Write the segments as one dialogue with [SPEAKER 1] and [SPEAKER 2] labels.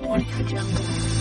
[SPEAKER 1] 我可真不。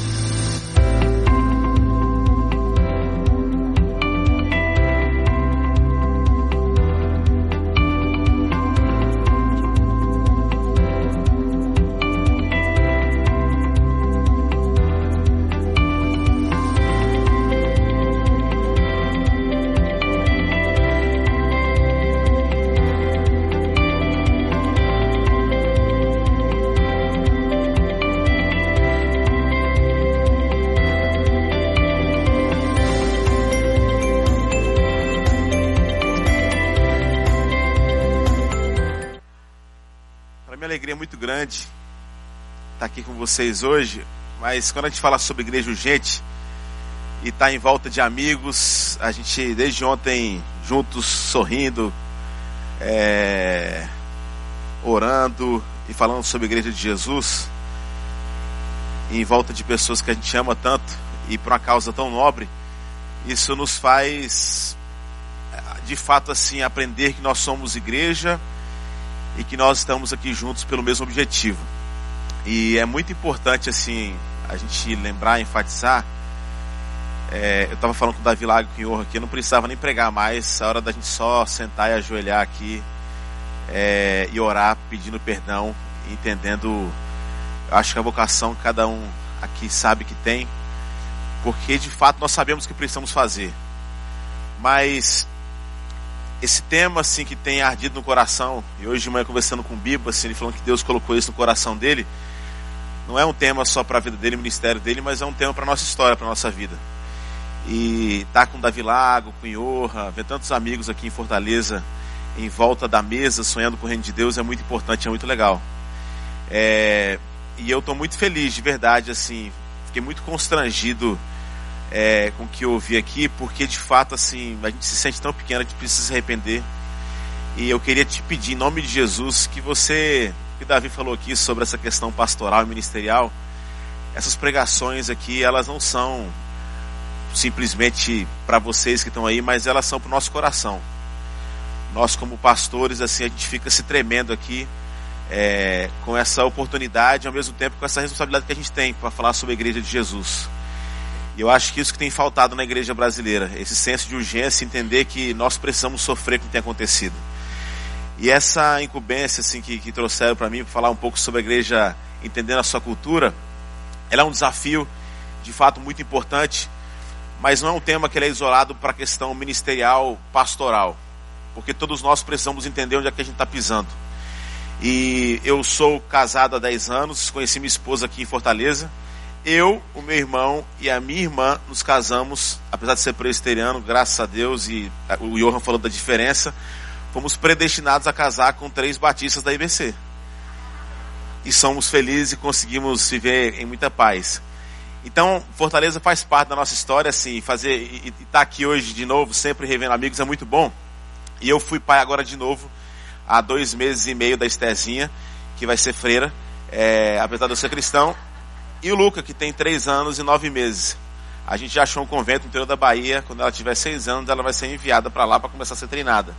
[SPEAKER 1] Vocês hoje, mas quando a gente fala sobre igreja urgente e estar tá em volta de amigos, a gente desde ontem juntos sorrindo, é, orando e falando sobre a igreja de Jesus, em volta de pessoas que a gente ama tanto e por uma causa tão nobre, isso nos faz de fato assim aprender que nós somos igreja e que nós estamos aqui juntos pelo mesmo objetivo. E é muito importante assim a gente lembrar, enfatizar. É, eu estava falando com o Davi Lago Quinhor aqui, eu não precisava nem pregar mais, a hora da gente só sentar e ajoelhar aqui é, e orar pedindo perdão, entendendo, acho que a vocação cada um aqui sabe que tem, porque de fato nós sabemos o que precisamos fazer. Mas esse tema assim que tem ardido no coração, e hoje de manhã conversando com o Bibo, assim, ele falando que Deus colocou isso no coração dele, não é um tema só para a vida dele, o ministério dele, mas é um tema para nossa história, para nossa vida. E tá com Davi Lago, com Iorra, ver tantos amigos aqui em Fortaleza, em volta da mesa, sonhando com o reino de Deus, é muito importante, é muito legal. É, e eu estou muito feliz, de verdade, assim, fiquei muito constrangido é, com o que eu ouvi aqui, porque de fato assim a gente se sente tão pequeno, a gente precisa se arrepender. E eu queria te pedir, em nome de Jesus, que você, que Davi falou aqui sobre essa questão pastoral e ministerial, essas pregações aqui, elas não são simplesmente para vocês que estão aí, mas elas são para o nosso coração. Nós, como pastores, assim, a gente fica se tremendo aqui é, com essa oportunidade, ao mesmo tempo com essa responsabilidade que a gente tem para falar sobre a igreja de Jesus. E eu acho que isso que tem faltado na igreja brasileira, esse senso de urgência, entender que nós precisamos sofrer com o que tem acontecido. E essa incumbência assim que, que trouxeram para mim para falar um pouco sobre a igreja entendendo a sua cultura, ela é um desafio de fato muito importante, mas não é um tema que é isolado para a questão ministerial, pastoral, porque todos nós precisamos entender onde é que a gente está pisando. E eu sou casado há 10 anos, conheci minha esposa aqui em Fortaleza eu, o meu irmão e a minha irmã nos casamos, apesar de ser presbiteriano, graças a Deus, e o Johan falou da diferença, fomos predestinados a casar com três batistas da IBC. E somos felizes e conseguimos viver em muita paz. Então, Fortaleza faz parte da nossa história, assim, fazer e estar tá aqui hoje de novo, sempre revendo amigos, é muito bom. E eu fui pai agora de novo, há dois meses e meio da Estezinha, que vai ser freira, é, apesar de eu ser cristão, e o Luca, que tem três anos e nove meses. A gente já achou um convento no interior da Bahia. Quando ela tiver seis anos, ela vai ser enviada para lá para começar a ser treinada.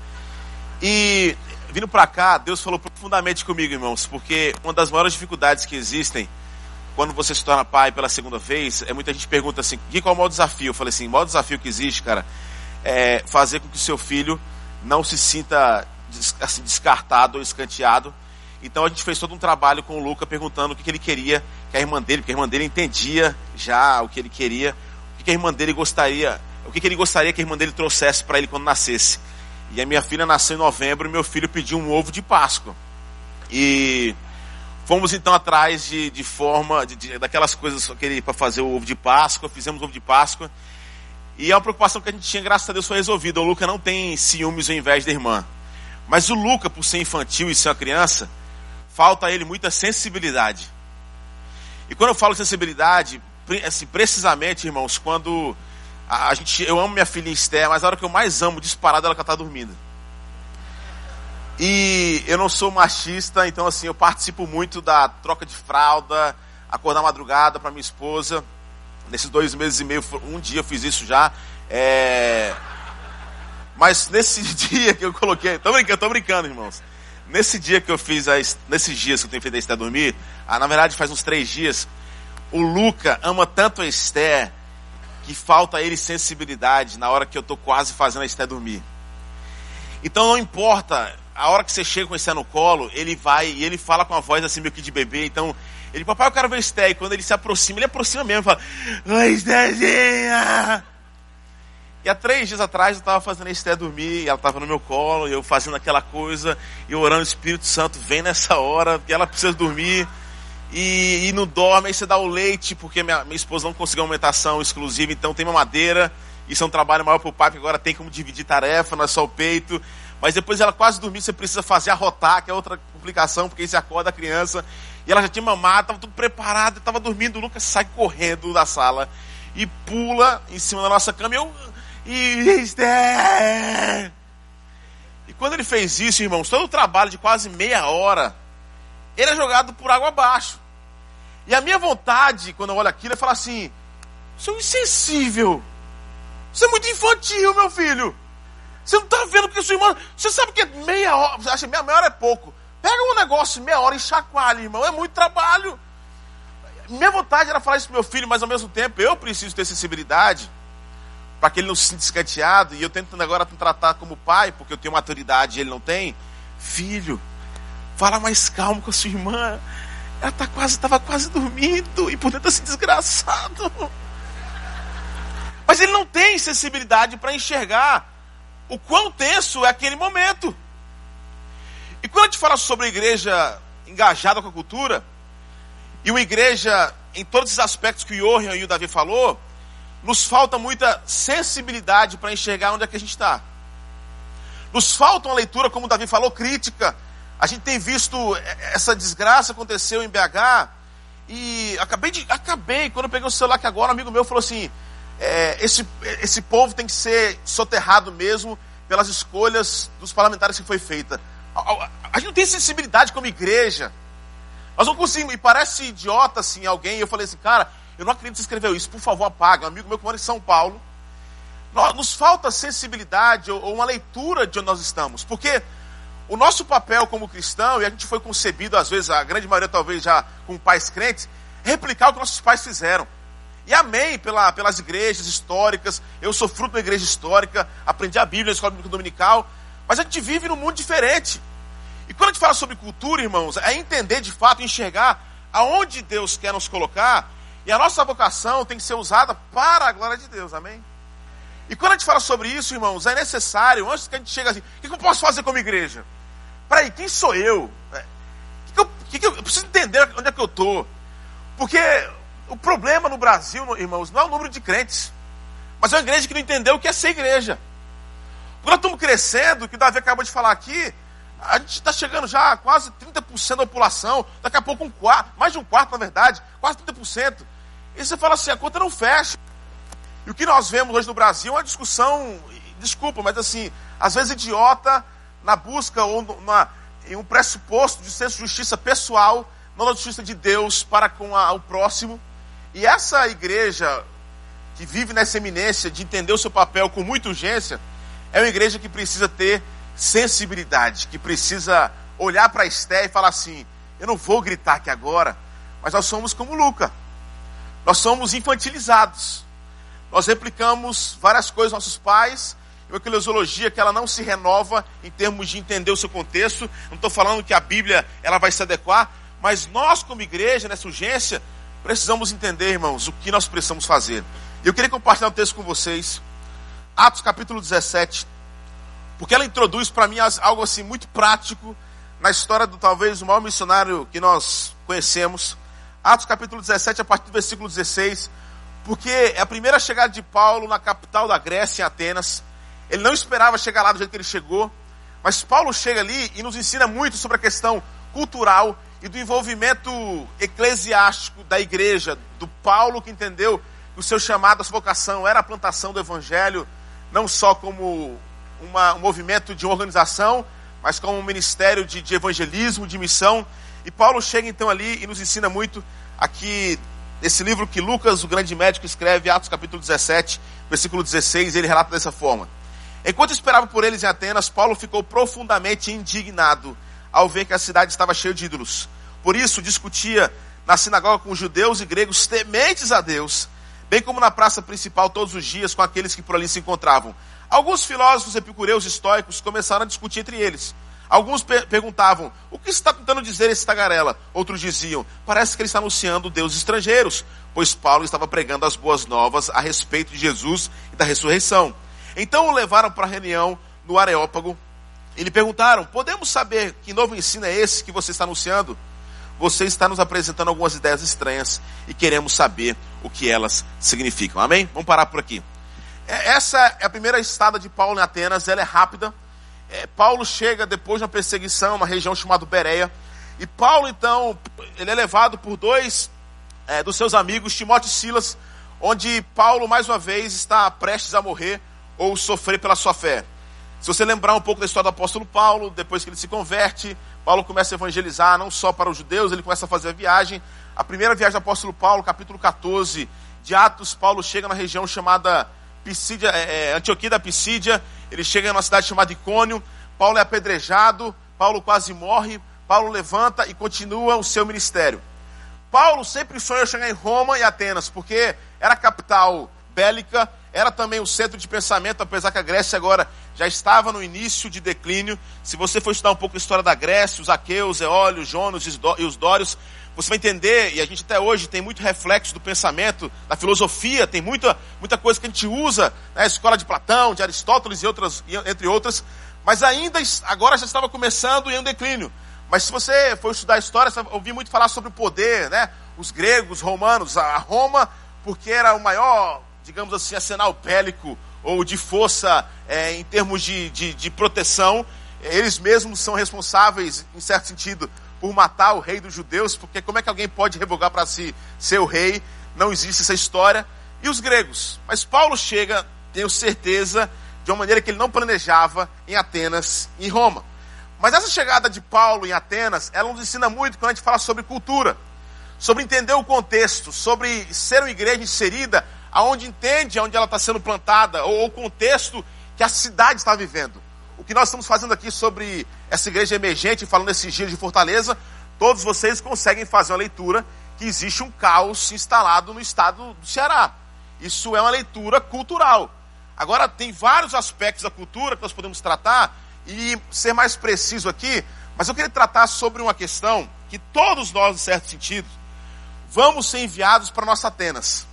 [SPEAKER 1] E vindo para cá, Deus falou profundamente comigo, irmãos, porque uma das maiores dificuldades que existem quando você se torna pai pela segunda vez, é muita gente pergunta assim, que qual é o maior desafio? Eu falei assim, o maior desafio que existe, cara, é fazer com que o seu filho não se sinta assim, descartado ou escanteado então a gente fez todo um trabalho com o Luca perguntando o que, que ele queria que a irmã dele, porque a irmã dele entendia já o que ele queria, o que, que a irmã dele gostaria, o que, que ele gostaria que a irmã dele trouxesse para ele quando nascesse. E a minha filha nasceu em novembro e meu filho pediu um ovo de Páscoa. E fomos então atrás de, de forma, de, de, daquelas coisas para fazer o ovo de Páscoa, fizemos o ovo de Páscoa. E a preocupação que a gente tinha, graças a Deus, foi resolvida. O Luca não tem ciúmes ao invés da irmã. Mas o Luca, por ser infantil e ser uma criança, falta a ele muita sensibilidade. E quando eu falo sensibilidade, assim, precisamente, irmãos, quando a, a gente, eu amo minha filha Esther, mas a hora que eu mais amo disparado ela que está dormindo. E eu não sou machista, então assim, eu participo muito da troca de fralda, acordar madrugada para minha esposa. Nesses dois meses e meio, um dia eu fiz isso já. É... Mas nesse dia que eu coloquei, tô brincando, tô brincando, irmãos. Nesse dia que eu fiz, as, nesses dias que eu tenho feito a Esther dormir, ah, na verdade faz uns três dias, o Luca ama tanto a Esther que falta a ele sensibilidade na hora que eu estou quase fazendo a Esther dormir. Então não importa, a hora que você chega com Esther no colo, ele vai e ele fala com a voz assim meio que de bebê, então ele, papai, eu quero ver Esther. E quando ele se aproxima, ele aproxima mesmo, fala, oi Estherzinha! E há três dias atrás eu estava fazendo a Esther dormir, e ela estava no meu colo, e eu fazendo aquela coisa, e orando, Espírito Santo vem nessa hora, que ela precisa dormir e, e não dorme, aí você dá o leite, porque minha, minha esposa não conseguiu aumentação exclusiva, então tem uma madeira, isso é um trabalho maior para o pai, que agora tem como dividir tarefa, não é só o peito. Mas depois ela quase dormiu, você precisa fazer arrotar, que é outra complicação, porque aí você acorda a criança. E ela já tinha mamado, estava tudo preparado, estava dormindo. O Lucas sai correndo da sala e pula em cima da nossa cama. E eu. E quando ele fez isso, irmãos, todo o trabalho de quase meia hora ele é jogado por água abaixo. E a minha vontade, quando eu olho aquilo, é falar assim: você é um insensível. Você é muito infantil, meu filho. Você não está vendo que sua irmã. Você sabe que é meia hora. Você acha que meia hora é pouco. Pega um negócio meia hora e chacoalha, irmão. É muito trabalho. Minha vontade era falar isso pro meu filho, mas ao mesmo tempo eu preciso ter sensibilidade para que ele não se sinta escanteado. E eu tento agora tratar como pai, porque eu tenho maturidade e ele não tem. Filho, Fala mais calmo com a sua irmã. Ela tá quase, estava quase dormindo e por dentro assim, desgraçado. Mas ele não tem sensibilidade para enxergar o quão tenso é aquele momento. E quando a gente fala sobre a igreja engajada com a cultura, e uma igreja em todos os aspectos que o Johan e o Davi falou, nos falta muita sensibilidade para enxergar onde é que a gente está. Nos falta uma leitura, como o Davi falou, crítica a gente tem visto essa desgraça aconteceu em BH e acabei de acabei quando eu peguei o celular que agora um amigo meu falou assim é, esse esse povo tem que ser soterrado mesmo pelas escolhas dos parlamentares que foi feita. A, a, a gente não tem sensibilidade como igreja. Nós não conseguimos, e parece idiota assim alguém. Eu falei assim, cara, eu não acredito que você escreveu isso, por favor apaga. Um amigo meu que mora em São Paulo. Nós, nos falta sensibilidade ou, ou uma leitura de onde nós estamos. Porque o nosso papel como cristão, e a gente foi concebido, às vezes, a grande maioria talvez já com pais crentes, replicar o que nossos pais fizeram. E amém pela, pelas igrejas históricas. Eu sou fruto da igreja histórica, aprendi a Bíblia na escola bíblica dominical. Mas a gente vive num mundo diferente. E quando a gente fala sobre cultura, irmãos, é entender de fato, enxergar aonde Deus quer nos colocar. E a nossa vocação tem que ser usada para a glória de Deus, amém? E quando a gente fala sobre isso, irmãos, é necessário, antes que a gente chegue assim, o que eu posso fazer como igreja? Peraí, quem sou eu? É, que que eu, que eu, eu preciso entender onde é que eu estou. Porque o problema no Brasil, irmãos, não é o número de crentes, mas é uma igreja que não entendeu o que é ser igreja. Quando nós estamos crescendo, que o Davi acabou de falar aqui, a gente está chegando já a quase 30% da população, daqui a pouco um quarto, mais de um quarto na verdade, quase 30%. E você fala assim, a conta não fecha. E o que nós vemos hoje no Brasil é uma discussão, desculpa, mas assim, às vezes idiota, na busca ou numa, em um pressuposto de senso de justiça pessoal, não da justiça de Deus para com a, o próximo. E essa igreja que vive nessa eminência de entender o seu papel com muita urgência, é uma igreja que precisa ter sensibilidade, que precisa olhar para Esté e falar assim: eu não vou gritar aqui agora, mas nós somos como Luca, nós somos infantilizados, nós replicamos várias coisas nossos pais, uma eclesiologia que ela não se renova em termos de entender o seu contexto. Não estou falando que a Bíblia ela vai se adequar, mas nós como igreja nessa urgência precisamos entender, irmãos, o que nós precisamos fazer. Eu queria compartilhar um texto com vocês, Atos capítulo 17, porque ela introduz para mim algo assim muito prático na história do talvez o maior missionário que nós conhecemos. Atos capítulo 17, a partir do versículo 16, porque é a primeira chegada de Paulo na capital da Grécia, em Atenas. Ele não esperava chegar lá do jeito que ele chegou. Mas Paulo chega ali e nos ensina muito sobre a questão cultural e do envolvimento eclesiástico da igreja, do Paulo que entendeu que o seu chamado, a sua vocação era a plantação do evangelho, não só como uma, um movimento de organização, mas como um ministério de, de evangelismo, de missão. E Paulo chega então ali e nos ensina muito aqui nesse livro que Lucas, o grande médico, escreve, Atos capítulo 17, versículo 16, ele relata dessa forma. Enquanto esperava por eles em Atenas, Paulo ficou profundamente indignado ao ver que a cidade estava cheia de ídolos. Por isso, discutia na sinagoga com judeus e gregos tementes a Deus, bem como na praça principal todos os dias com aqueles que por ali se encontravam. Alguns filósofos epicureus estoicos começaram a discutir entre eles. Alguns per perguntavam: o que está tentando dizer esse tagarela? Outros diziam: parece que ele está anunciando deuses estrangeiros, pois Paulo estava pregando as boas novas a respeito de Jesus e da ressurreição. Então o levaram para a reunião no Areópago e lhe perguntaram: podemos saber que novo ensino é esse que você está anunciando? Você está nos apresentando algumas ideias estranhas e queremos saber o que elas significam. Amém? Vamos parar por aqui. É, essa é a primeira estada de Paulo em Atenas, ela é rápida. É, Paulo chega depois de uma perseguição, uma região chamada Bereia. E Paulo, então, ele é levado por dois é, dos seus amigos, Timóteo e Silas, onde Paulo, mais uma vez, está prestes a morrer ou sofrer pela sua fé. Se você lembrar um pouco da história do apóstolo Paulo, depois que ele se converte, Paulo começa a evangelizar não só para os judeus, ele começa a fazer a viagem. A primeira viagem do apóstolo Paulo, capítulo 14 de Atos, Paulo chega na região chamada Pisídia, é, é, Antioquia da Pisídia, ele chega numa cidade chamada Icônio, Paulo é apedrejado, Paulo quase morre, Paulo levanta e continua o seu ministério. Paulo sempre sonhou chegar em Roma e Atenas, porque era a capital bélica, era também o centro de pensamento, apesar que a Grécia agora já estava no início de declínio. Se você for estudar um pouco a história da Grécia, os aqueus, Eólios, Jonos e os dórios, você vai entender, e a gente até hoje tem muito reflexo do pensamento, da filosofia, tem muita, muita coisa que a gente usa na né, escola de Platão, de Aristóteles e outras, entre outras, mas ainda agora já estava começando em um declínio. Mas se você for estudar a história, você vai ouvir muito falar sobre o poder, né? Os gregos, os romanos, a Roma, porque era o maior digamos assim, arsenal bélico ou de força é, em termos de, de, de proteção, eles mesmos são responsáveis, em certo sentido, por matar o rei dos judeus, porque como é que alguém pode revogar para si ser o rei? Não existe essa história. E os gregos? Mas Paulo chega, tenho certeza, de uma maneira que ele não planejava em Atenas em Roma. Mas essa chegada de Paulo em Atenas, ela nos ensina muito quando a gente fala sobre cultura, sobre entender o contexto, sobre ser uma igreja inserida aonde entende onde ela está sendo plantada, ou o contexto que a cidade está vivendo. O que nós estamos fazendo aqui sobre essa igreja emergente, falando desses dias de Fortaleza, todos vocês conseguem fazer uma leitura que existe um caos instalado no estado do Ceará. Isso é uma leitura cultural. Agora, tem vários aspectos da cultura que nós podemos tratar e ser mais preciso aqui, mas eu queria tratar sobre uma questão que todos nós, em certo sentido, vamos ser enviados para nossa Atenas.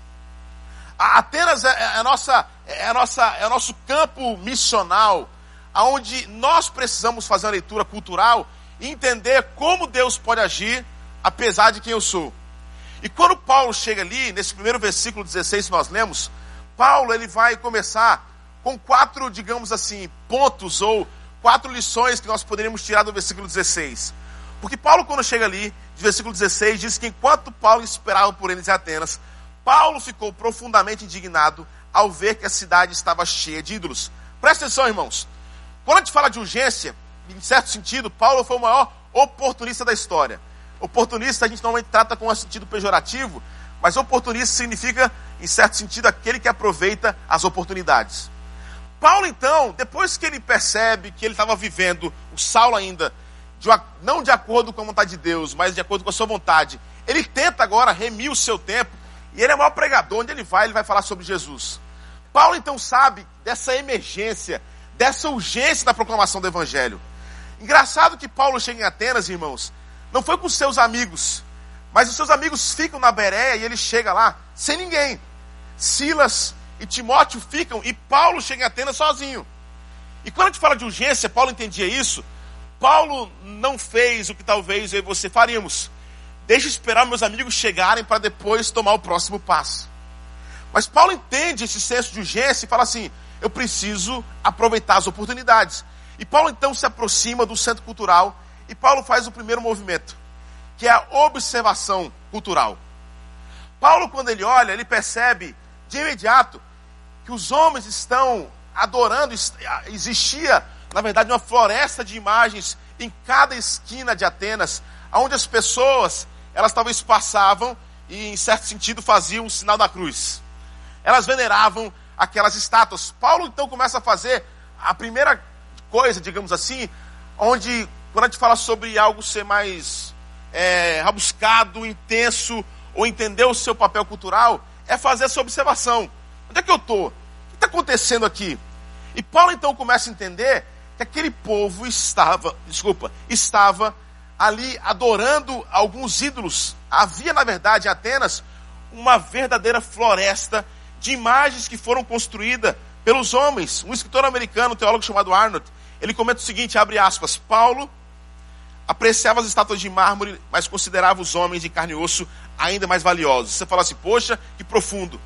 [SPEAKER 1] Atenas é, é, a nossa, é, a nossa, é o nosso campo missional, onde nós precisamos fazer uma leitura cultural e entender como Deus pode agir, apesar de quem eu sou. E quando Paulo chega ali, nesse primeiro versículo 16 que nós lemos, Paulo ele vai começar com quatro, digamos assim, pontos ou quatro lições que nós poderíamos tirar do versículo 16. Porque Paulo, quando chega ali, de versículo 16, diz que enquanto Paulo esperava por eles em Atenas, Paulo ficou profundamente indignado ao ver que a cidade estava cheia de ídolos. Presta atenção, irmãos. Quando a gente fala de urgência, em certo sentido, Paulo foi o maior oportunista da história. Oportunista a gente normalmente trata com um sentido pejorativo, mas oportunista significa, em certo sentido, aquele que aproveita as oportunidades. Paulo, então, depois que ele percebe que ele estava vivendo, o Saulo ainda, de, não de acordo com a vontade de Deus, mas de acordo com a sua vontade, ele tenta agora remir o seu tempo e ele é o maior pregador, onde ele vai, ele vai falar sobre Jesus. Paulo então sabe dessa emergência, dessa urgência da proclamação do Evangelho. Engraçado que Paulo chega em Atenas, irmãos, não foi com seus amigos, mas os seus amigos ficam na Beréia e ele chega lá sem ninguém. Silas e Timóteo ficam e Paulo chega em Atenas sozinho. E quando a gente fala de urgência, Paulo entendia isso. Paulo não fez o que talvez eu e você faríamos. Deixa eu esperar meus amigos chegarem para depois tomar o próximo passo. Mas Paulo entende esse senso de urgência e fala assim: eu preciso aproveitar as oportunidades. E Paulo então se aproxima do centro cultural e Paulo faz o primeiro movimento, que é a observação cultural. Paulo, quando ele olha, ele percebe de imediato que os homens estão adorando, existia, na verdade, uma floresta de imagens em cada esquina de Atenas, onde as pessoas elas talvez passavam e, em certo sentido, faziam o sinal da cruz. Elas veneravam aquelas estátuas. Paulo então começa a fazer a primeira coisa, digamos assim, onde, quando a gente fala sobre algo ser mais é, rabuscado, intenso, ou entender o seu papel cultural, é fazer essa observação. Onde é que eu estou? O que está acontecendo aqui? E Paulo então começa a entender que aquele povo estava, desculpa, estava ali adorando alguns ídolos. Havia, na verdade, em Atenas, uma verdadeira floresta de imagens que foram construídas pelos homens. Um escritor americano, um teólogo chamado Arnold, ele comenta o seguinte, abre aspas, Paulo apreciava as estátuas de mármore, mas considerava os homens de carne e osso ainda mais valiosos. Você fala assim, poxa, que profundo.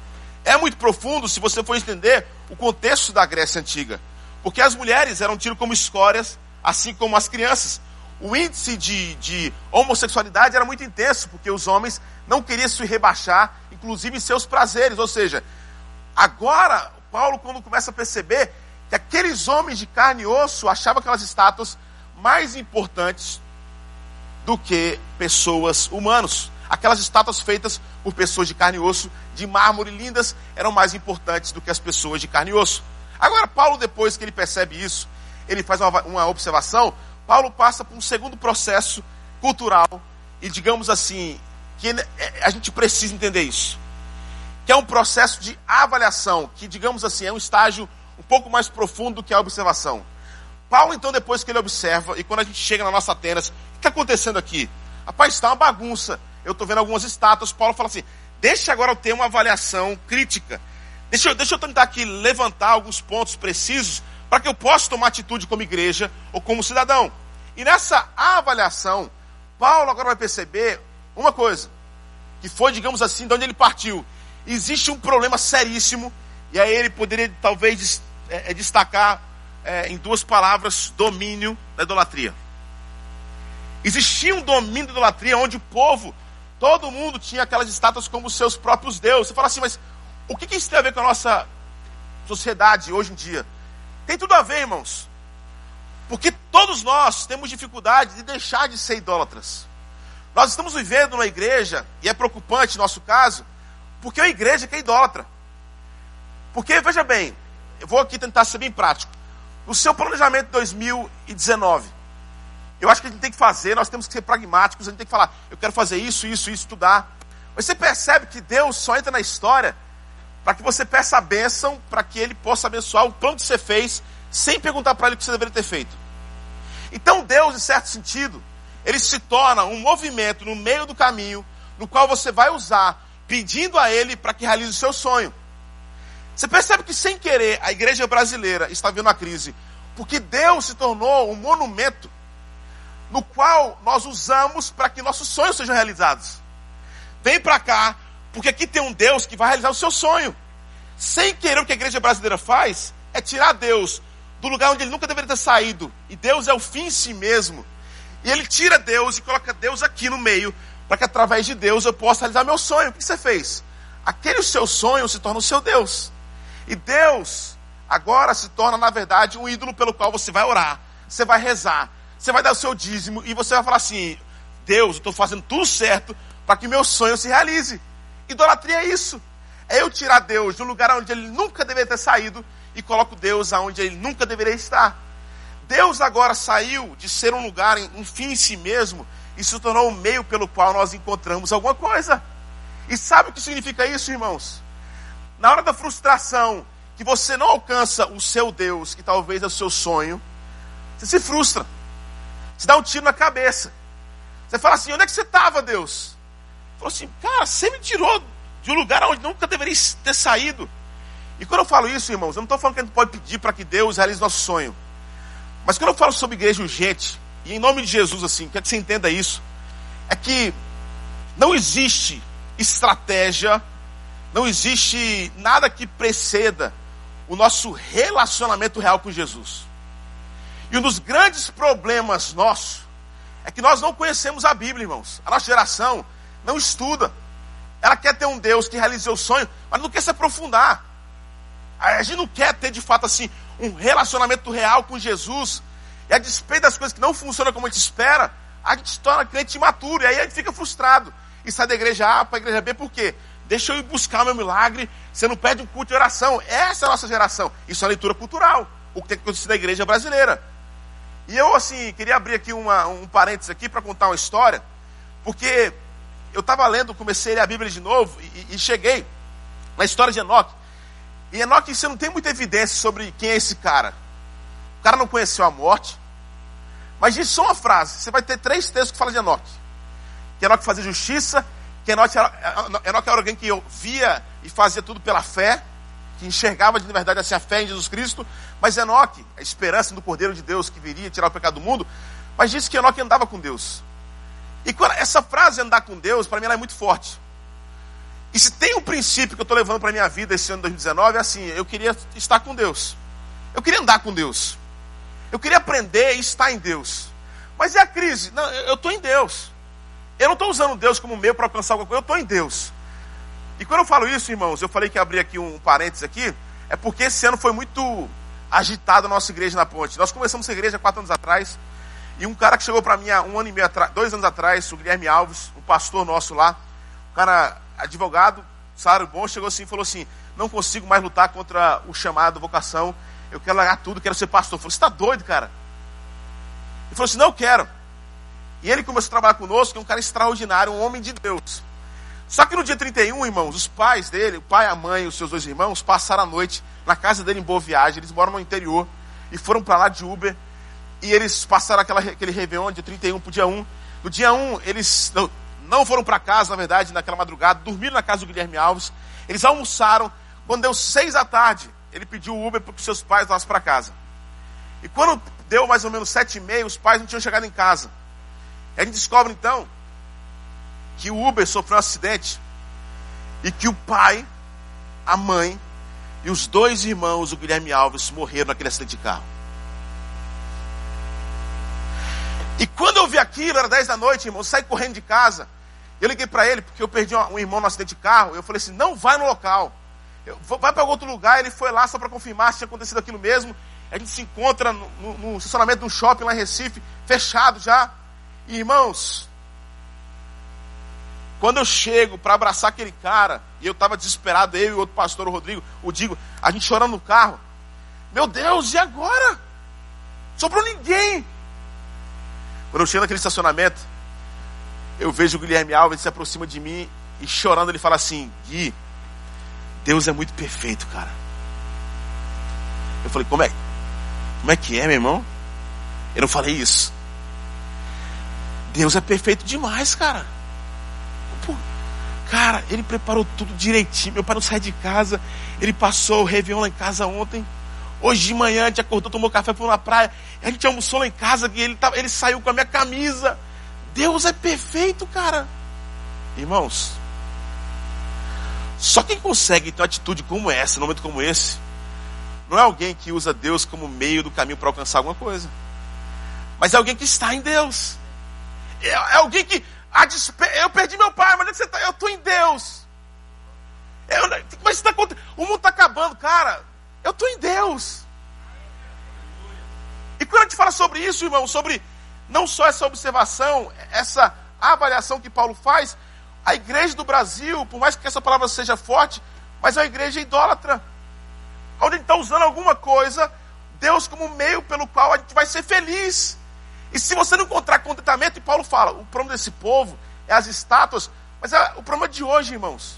[SPEAKER 1] É muito profundo se você for entender o contexto da Grécia Antiga. Porque as mulheres eram tidas como escórias, assim como as crianças. O índice de, de homossexualidade era muito intenso, porque os homens não queriam se rebaixar, inclusive em seus prazeres. Ou seja, agora, Paulo, quando começa a perceber que aqueles homens de carne e osso achavam aquelas estátuas mais importantes do que pessoas humanas. Aquelas estátuas feitas por pessoas de carne e osso, de mármore lindas, eram mais importantes do que as pessoas de carne e osso. Agora, Paulo, depois que ele percebe isso, ele faz uma, uma observação. Paulo passa por um segundo processo cultural, e digamos assim, que é, a gente precisa entender isso. Que é um processo de avaliação, que, digamos assim, é um estágio um pouco mais profundo do que a observação. Paulo, então, depois que ele observa, e quando a gente chega na nossa Atenas, o que está acontecendo aqui? Rapaz, está uma bagunça. Eu estou vendo algumas estátuas. Paulo fala assim: deixa agora eu ter uma avaliação crítica. Deixa eu, deixa eu tentar aqui levantar alguns pontos precisos para que eu possa tomar atitude como igreja ou como cidadão. E nessa avaliação, Paulo agora vai perceber uma coisa, que foi, digamos assim, de onde ele partiu. Existe um problema seríssimo, e aí ele poderia talvez é, destacar é, em duas palavras, domínio da idolatria. Existia um domínio da idolatria onde o povo, todo mundo tinha aquelas estátuas como seus próprios deuses. Você fala assim, mas o que isso tem a ver com a nossa sociedade hoje em dia? Tem tudo a ver, irmãos. Porque todos nós temos dificuldade de deixar de ser idólatras. Nós estamos vivendo numa igreja, e é preocupante no nosso caso, porque é uma igreja que é idólatra. Porque, veja bem, eu vou aqui tentar ser bem prático no seu planejamento de 2019. Eu acho que a gente tem que fazer, nós temos que ser pragmáticos, a gente tem que falar, eu quero fazer isso, isso, isso, estudar. Mas você percebe que Deus só entra na história para que você peça a bênção, para que Ele possa abençoar o plano que você fez, sem perguntar para Ele o que você deveria ter feito. Então Deus, em certo sentido, Ele se torna um movimento no meio do caminho, no qual você vai usar, pedindo a Ele para que realize o seu sonho. Você percebe que sem querer a igreja brasileira está vendo a crise, porque Deus se tornou um monumento no qual nós usamos para que nossos sonhos sejam realizados. Vem para cá, porque aqui tem um Deus que vai realizar o seu sonho. Sem querer o que a igreja brasileira faz é tirar Deus do lugar onde ele nunca deveria ter saído. E Deus é o fim em si mesmo. E ele tira Deus e coloca Deus aqui no meio, para que através de Deus eu possa realizar meu sonho. O que você fez? Aquele seu sonho se torna o seu Deus. E Deus agora se torna, na verdade, um ídolo pelo qual você vai orar, você vai rezar, você vai dar o seu dízimo e você vai falar assim: Deus, eu estou fazendo tudo certo para que meu sonho se realize. Idolatria é isso. É eu tirar Deus do lugar onde ele nunca deveria ter saído e coloco Deus aonde ele nunca deveria estar. Deus agora saiu de ser um lugar, um fim em si mesmo, e se tornou o um meio pelo qual nós encontramos alguma coisa. E sabe o que significa isso, irmãos? Na hora da frustração, que você não alcança o seu Deus, que talvez é o seu sonho, você se frustra. Você dá um tiro na cabeça. Você fala assim: onde é que você estava, Deus? Falou assim, cara, você me tirou de um lugar onde nunca deveria ter saído. E quando eu falo isso, irmãos, eu não estou falando que a gente pode pedir para que Deus realize nosso sonho. Mas quando eu falo sobre igreja urgente, e em nome de Jesus, assim, quero que você entenda isso, é que não existe estratégia não existe nada que preceda o nosso relacionamento real com Jesus. E um dos grandes problemas nossos é que nós não conhecemos a Bíblia, irmãos. A nossa geração não estuda. Ela quer ter um Deus que realize o sonho, mas não quer se aprofundar. A gente não quer ter de fato assim um relacionamento real com Jesus. E a despeito das coisas que não funcionam como a gente espera, a gente se torna crente imaturo. E aí a gente fica frustrado. E sai da igreja A para a igreja B, por quê? Deixa eu ir buscar o meu milagre. Você não pede um culto de oração. Essa é a nossa geração. Isso é leitura cultural. O que tem acontecido na igreja brasileira. E eu, assim, queria abrir aqui uma, um parênteses aqui para contar uma história. Porque eu estava lendo, comecei a ler a Bíblia de novo e, e cheguei na história de Enoque. E Enoque, você não tem muita evidência sobre quem é esse cara. O cara não conheceu a morte. Mas diz só uma frase. Você vai ter três textos que falam de Enoque. Que Enoque fazia justiça, que Enoque era, Enoque era alguém que via e fazia tudo pela fé, que enxergava de verdade assim, a fé em Jesus Cristo. Mas Enoque, a esperança do Cordeiro de Deus que viria tirar o pecado do mundo, mas disse que Enoque andava com Deus. E quando, essa frase andar com Deus, para mim ela é muito forte. E se tem um princípio que eu estou levando para a minha vida esse ano de 2019, é assim, eu queria estar com Deus. Eu queria andar com Deus. Eu queria aprender e estar em Deus. Mas é a crise. Não, eu estou em Deus. Eu não estou usando Deus como meu para alcançar alguma coisa, eu estou em Deus. E quando eu falo isso, irmãos, eu falei que abri aqui um parênteses aqui, é porque esse ano foi muito agitado a nossa igreja na ponte. Nós começamos essa igreja quatro anos atrás, e um cara que chegou para mim há um ano e meio atrás, dois anos atrás, o Guilherme Alves, um pastor nosso lá, um cara advogado, salário bom, chegou assim e falou assim: não consigo mais lutar contra o chamado, vocação, eu quero largar tudo, quero ser pastor. Eu falei, você está doido, cara? Ele falou assim: não quero. E ele começou a trabalhar conosco, é um cara extraordinário, um homem de Deus. Só que no dia 31, irmãos, os pais dele, o pai, a mãe e os seus dois irmãos, passaram a noite na casa dele em Boa Viagem. Eles moram no interior e foram para lá de Uber. E eles passaram aquela, aquele Réveillon de 31 para o dia 1. No dia 1, eles não, não foram para casa, na verdade, naquela madrugada, dormiram na casa do Guilherme Alves. Eles almoçaram. Quando deu seis da tarde, ele pediu o Uber para que seus pais levassem para casa. E quando deu mais ou menos sete e meia, os pais não tinham chegado em casa. E a gente descobre então que o Uber sofreu um acidente e que o pai, a mãe e os dois irmãos, o Guilherme Alves, morreram naquele acidente de carro. E quando eu vi aquilo, era 10 da noite, irmão, eu saí correndo de casa. Eu liguei para ele, porque eu perdi um irmão no acidente de carro. Eu falei assim: não vai no local. Eu, vai para outro lugar. Ele foi lá só para confirmar se tinha acontecido aquilo mesmo. A gente se encontra no, no, no estacionamento de um shopping lá em Recife, fechado já. E, irmãos, quando eu chego para abraçar aquele cara, e eu estava desesperado, eu e o outro pastor, o Rodrigo, o Digo, a gente chorando no carro. Meu Deus, e agora? Sobrou ninguém. Quando eu chego naquele estacionamento, eu vejo o Guilherme Alves se aproxima de mim e chorando ele fala assim: Gui, Deus é muito perfeito, cara. Eu falei: Como é? Como é que é, meu irmão? Eu não falei isso. Deus é perfeito demais, cara. Pô, cara, ele preparou tudo direitinho. Meu pai não sai de casa. Ele passou o Réveillon lá em casa ontem. Hoje de manhã a gente acordou, tomou café, foi na praia. A gente almoçou lá em casa e ele, ele saiu com a minha camisa. Deus é perfeito, cara. Irmãos, só quem consegue ter uma atitude como essa, num momento como esse, não é alguém que usa Deus como meio do caminho para alcançar alguma coisa. Mas é alguém que está em Deus. É, é alguém que. Despe... Eu perdi meu pai, mas é você está? Eu estou em Deus. Eu... Mas está o mundo está acabando, cara. Eu estou em Deus. E quando a gente fala sobre isso, irmão, sobre não só essa observação, essa avaliação que Paulo faz, a igreja do Brasil, por mais que essa palavra seja forte, mas é uma igreja idólatra. Onde está usando alguma coisa, Deus como meio pelo qual a gente vai ser feliz. E se você não encontrar contentamento, e Paulo fala, o problema desse povo é as estátuas, mas é o problema de hoje, irmãos.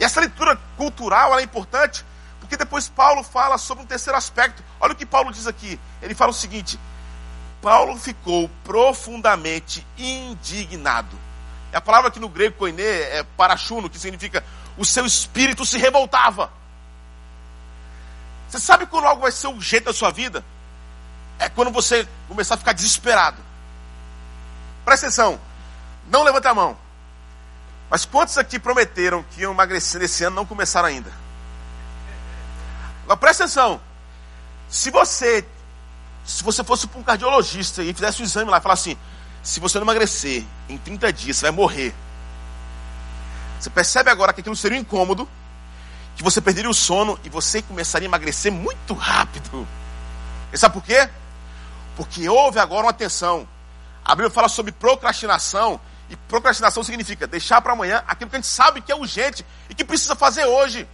[SPEAKER 1] E essa leitura cultural é importante, porque depois Paulo fala sobre um terceiro aspecto. Olha o que Paulo diz aqui. Ele fala o seguinte: Paulo ficou profundamente indignado. E a palavra aqui no grego koine é parachuno, que significa o seu espírito se revoltava. Você sabe quando algo vai ser o jeito da sua vida? É quando você começar a ficar desesperado. Presta atenção, não levanta a mão. Mas quantos aqui prometeram que iam emagrecer esse ano não começaram ainda? Agora presta atenção. Se você, se você fosse para um cardiologista e fizesse um exame lá e falasse assim, se você não emagrecer em 30 dias, você vai morrer. Você percebe agora que aquilo seria um incômodo, que você perderia o sono e você começaria a emagrecer muito rápido. E sabe por quê? Porque houve agora uma tensão. A Bíblia fala sobre procrastinação, e procrastinação significa deixar para amanhã aquilo que a gente sabe que é urgente e que precisa fazer hoje.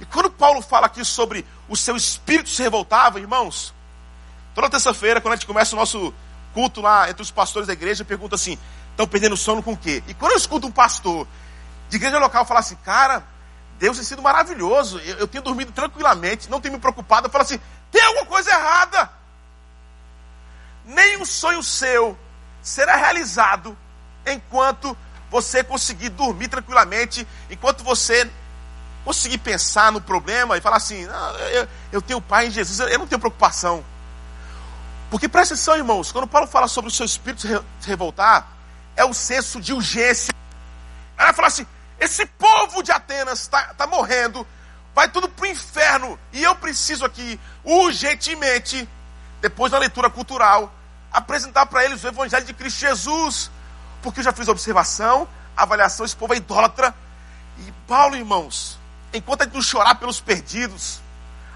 [SPEAKER 1] E quando Paulo fala aqui sobre o seu espírito se revoltava, irmãos, toda terça-feira, quando a gente começa o nosso culto lá entre os pastores da igreja, pergunta assim: estão perdendo sono com o quê? E quando eu escuto um pastor de igreja local falar assim, cara, Deus tem sido maravilhoso, eu, eu tenho dormido tranquilamente, não tenho me preocupado, eu falo assim, tem alguma coisa errada. Nenhum sonho seu será realizado enquanto você conseguir dormir tranquilamente, enquanto você conseguir pensar no problema e falar assim: eu, eu, tenho pai em Jesus, eu não tenho preocupação. Porque presta atenção, irmãos, quando Paulo fala sobre o seu espírito se revoltar, é o senso de urgência. Ela fala assim: esse povo de Atenas está tá morrendo, vai tudo para o inferno, e eu preciso aqui, urgentemente, depois da leitura cultural, apresentar para eles o Evangelho de Cristo Jesus. Porque eu já fiz observação, avaliação, esse povo é idólatra. E Paulo, irmãos, enquanto a gente não chorar pelos perdidos,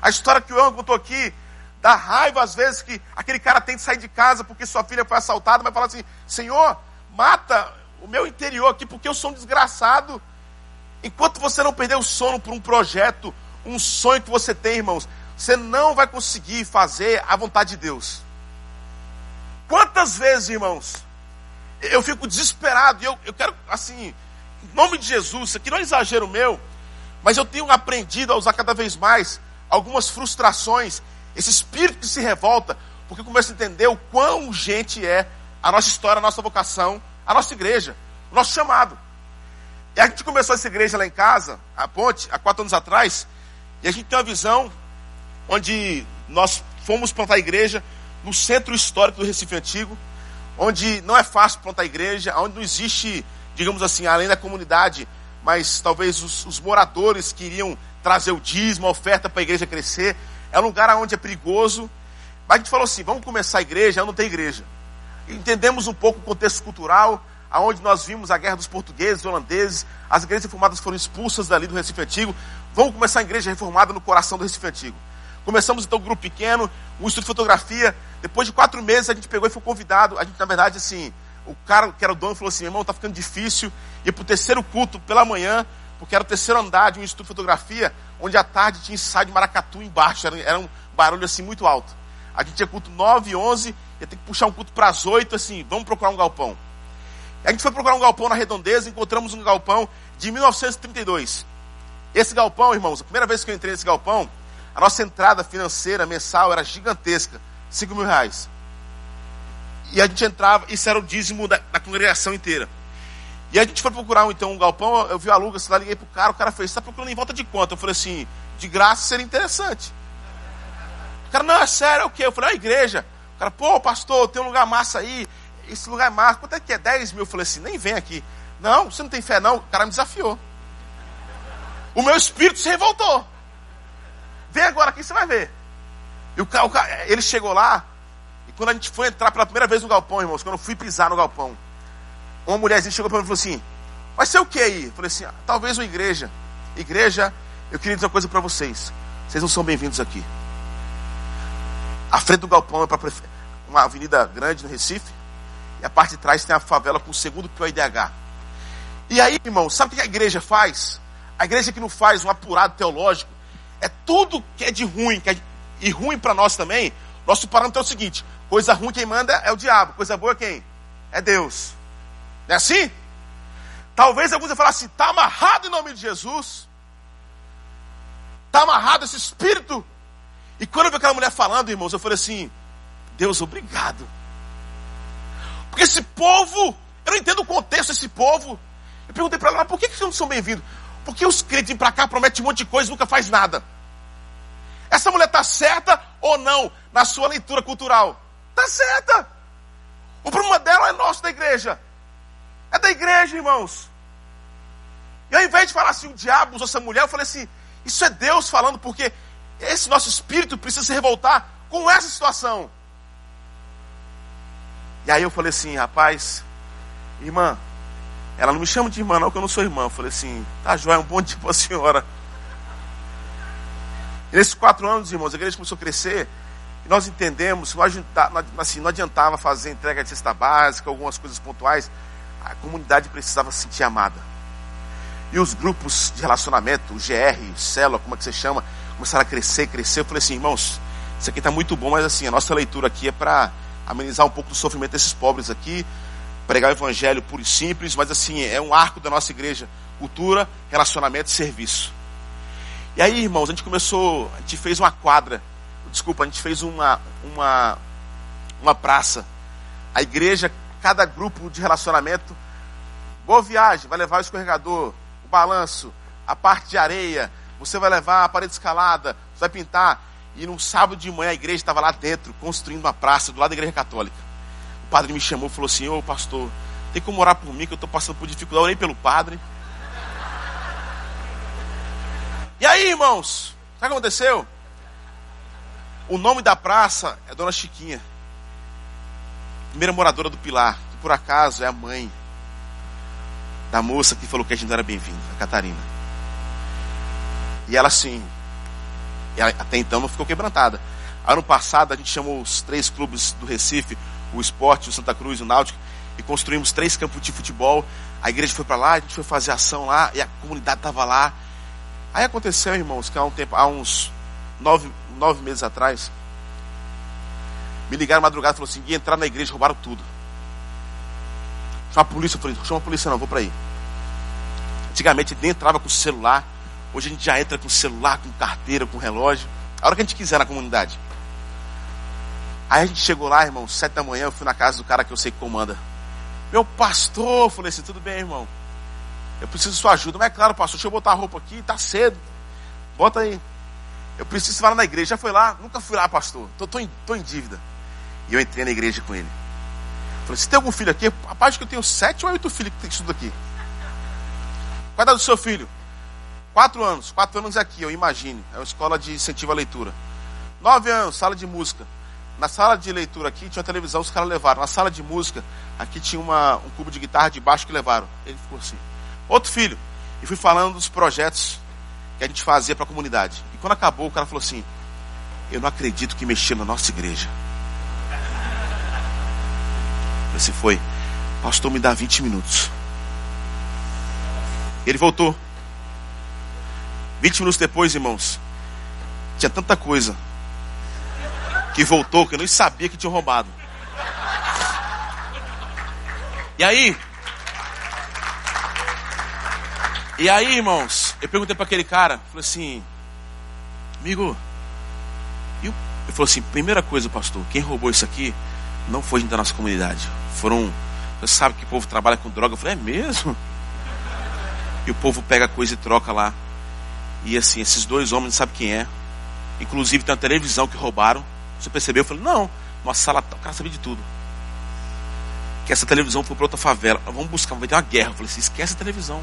[SPEAKER 1] a história que o Ian contou aqui, dá raiva às vezes que aquele cara tem que sair de casa porque sua filha foi assaltada, mas fala assim: Senhor, mata o meu interior aqui porque eu sou um desgraçado. Enquanto você não perder o sono por um projeto, um sonho que você tem, irmãos, você não vai conseguir fazer a vontade de Deus. Quantas vezes, irmãos, eu fico desesperado e eu, eu quero, assim, em nome de Jesus, aqui não é exagero meu, mas eu tenho aprendido a usar cada vez mais algumas frustrações, esse espírito que se revolta, porque eu começo a entender o quão urgente é a nossa história, a nossa vocação, a nossa igreja, o nosso chamado. E a gente começou essa igreja lá em casa, a ponte, há quatro anos atrás, e a gente tem uma visão onde nós fomos plantar a igreja no centro histórico do Recife Antigo, onde não é fácil plantar a igreja, onde não existe, digamos assim, além da comunidade, mas talvez os, os moradores queriam trazer o dízimo, a oferta para a igreja crescer. É um lugar onde é perigoso. Mas a gente falou assim: vamos começar a igreja, não tem igreja. Entendemos um pouco o contexto cultural, aonde nós vimos a guerra dos portugueses, holandeses, as igrejas reformadas foram expulsas dali do Recife Antigo. Vamos começar a igreja reformada no coração do Recife Antigo. Começamos então um grupo pequeno, um estudo de fotografia. Depois de quatro meses a gente pegou e foi convidado. A gente, na verdade, assim, o cara que era o dono falou assim: irmão, tá ficando difícil ir para o terceiro culto pela manhã, porque era o terceiro andar de um estudo de fotografia, onde à tarde tinha ensaio de maracatu embaixo. Era, era um barulho assim muito alto. A gente tinha culto 9 e 11, ia ter que puxar um culto para as 8, assim, vamos procurar um galpão. A gente foi procurar um galpão na redondeza, encontramos um galpão de 1932. Esse galpão, irmãos, a primeira vez que eu entrei nesse galpão, a nossa entrada financeira mensal era gigantesca, 5 mil reais. E a gente entrava, isso era o dízimo da, da congregação inteira. E a gente foi procurar então um galpão, eu vi a Luga, lá, liguei pro cara, o cara fez, está procurando em volta de quanto? Eu falei assim, de graça seria interessante. O cara, não, é sério, é o quê? Eu falei, é a igreja. O cara, pô, pastor, tem um lugar massa aí, esse lugar é massa, quanto é que é? 10 mil? Eu falei assim, nem vem aqui. Não, você não tem fé não? O cara me desafiou. O meu espírito se revoltou. Vem agora aqui, você vai ver. E o o ele chegou lá, quando a gente foi entrar pela primeira vez no galpão, irmãos, quando eu fui pisar no galpão, uma mulherzinha chegou para mim e falou assim: Vai ser o que aí? Eu falei assim: ah, talvez uma igreja. Igreja, eu queria dizer uma coisa para vocês: vocês não são bem-vindos aqui. A frente do galpão é para uma avenida grande no Recife, e a parte de trás tem a favela com o segundo pior IDH. E aí, irmão, sabe o que a igreja faz? A igreja que não faz um apurado teológico, é tudo que é de ruim, que é, e ruim para nós também. Nosso parâmetro é o seguinte: coisa ruim quem manda é o diabo, coisa boa quem? É Deus. Não é assim? Talvez alguns vão falar assim: está amarrado em nome de Jesus, está amarrado esse espírito. E quando eu vi aquela mulher falando, irmãos, eu falei assim: Deus, obrigado. Porque esse povo, eu não entendo o contexto desse povo. Eu perguntei para ela, por que, que não são bem-vindos? Porque os crentes vêm para cá, prometem um monte de coisa e nunca faz nada. Essa mulher está certa ou não na sua leitura cultural? Está certa. O problema dela é nosso da igreja. É da igreja, irmãos. E ao invés de falar assim, o diabo usou essa mulher, eu falei assim, isso é Deus falando, porque esse nosso espírito precisa se revoltar com essa situação. E aí eu falei assim, rapaz, irmã, ela não me chama de irmã, não, que eu não sou irmã. Eu falei assim, tá joia, um bom dia a senhora. E nesses quatro anos, irmãos, a igreja começou a crescer. E nós entendemos que nós, assim, não adiantava fazer entrega de cesta básica, algumas coisas pontuais. A comunidade precisava se sentir amada. E os grupos de relacionamento, o GR, célula, como é que você chama, começaram a crescer, crescer. Eu falei assim, irmãos, isso aqui está muito bom, mas assim, a nossa leitura aqui é para amenizar um pouco do sofrimento desses pobres aqui. pregar o evangelho puro e simples, mas assim, é um arco da nossa igreja: cultura, relacionamento e serviço. E aí, irmãos, a gente começou, a gente fez uma quadra, desculpa, a gente fez uma, uma, uma praça. A igreja, cada grupo de relacionamento, boa viagem, vai levar o escorregador, o balanço, a parte de areia, você vai levar a parede escalada, você vai pintar. E no sábado de manhã a igreja estava lá dentro, construindo uma praça do lado da igreja católica. O padre me chamou e falou assim: Ô pastor, tem como orar por mim que eu estou passando por dificuldade. Eu orei pelo padre. E aí, irmãos, o que aconteceu? O nome da praça é Dona Chiquinha, primeira moradora do Pilar, que por acaso é a mãe da moça que falou que a gente não era bem-vindo, a Catarina. E ela assim, ela, até então não ficou quebrantada. Ano passado a gente chamou os três clubes do Recife, o Esporte, o Santa Cruz e o Náutico, e construímos três campos de futebol. A igreja foi para lá, a gente foi fazer ação lá, e a comunidade estava lá. Aí aconteceu, irmãos, que há um tempo, há uns nove, nove meses atrás, me ligaram madrugada e falaram assim: entrar na igreja, roubaram tudo. Chama a polícia, eu falei, chama a polícia não, vou para aí. Antigamente nem entrava com celular, hoje a gente já entra com celular, com carteira, com relógio, a hora que a gente quiser na comunidade. Aí a gente chegou lá, irmão, sete da manhã, eu fui na casa do cara que eu sei que comanda. Meu pastor, eu falei assim, tudo bem, irmão. Eu preciso de sua ajuda. Mas é claro, pastor, deixa eu botar a roupa aqui, tá cedo. Bota aí. Eu preciso lá na igreja. Já foi lá? Nunca fui lá, pastor. Tô, tô, em, tô em dívida. E eu entrei na igreja com ele. Falei, se tem algum filho aqui? Rapaz, que eu tenho sete ou oito filhos que estudam aqui. Qual é a do seu filho? Quatro anos. Quatro anos é aqui, eu imagino. É uma escola de incentivo à leitura. Nove anos, sala de música. Na sala de leitura aqui tinha uma televisão, os caras levaram. Na sala de música, aqui tinha uma, um cubo de guitarra de baixo que levaram. Ele ficou assim. Outro filho. E fui falando dos projetos que a gente fazia para a comunidade. E quando acabou, o cara falou assim: Eu não acredito que mexeu na nossa igreja. Esse foi, pastor, me dá 20 minutos. Ele voltou. 20 minutos depois, irmãos, tinha tanta coisa que voltou que eu nem sabia que tinha roubado. E aí, e aí, irmãos, eu perguntei para aquele cara, falei assim, amigo, e ele falou assim, primeira coisa, pastor, quem roubou isso aqui não foi gente da nossa comunidade. Foram, você sabe que o povo trabalha com droga. Eu falei, é mesmo? E o povo pega coisa e troca lá. E assim, esses dois homens não sabem quem é. Inclusive tem uma televisão que roubaram. Você percebeu? Eu falei, não, uma sala, o cara sabia de tudo. Que essa televisão foi para outra favela. Vamos buscar, vai ter uma guerra. Eu falei assim, esquece a televisão.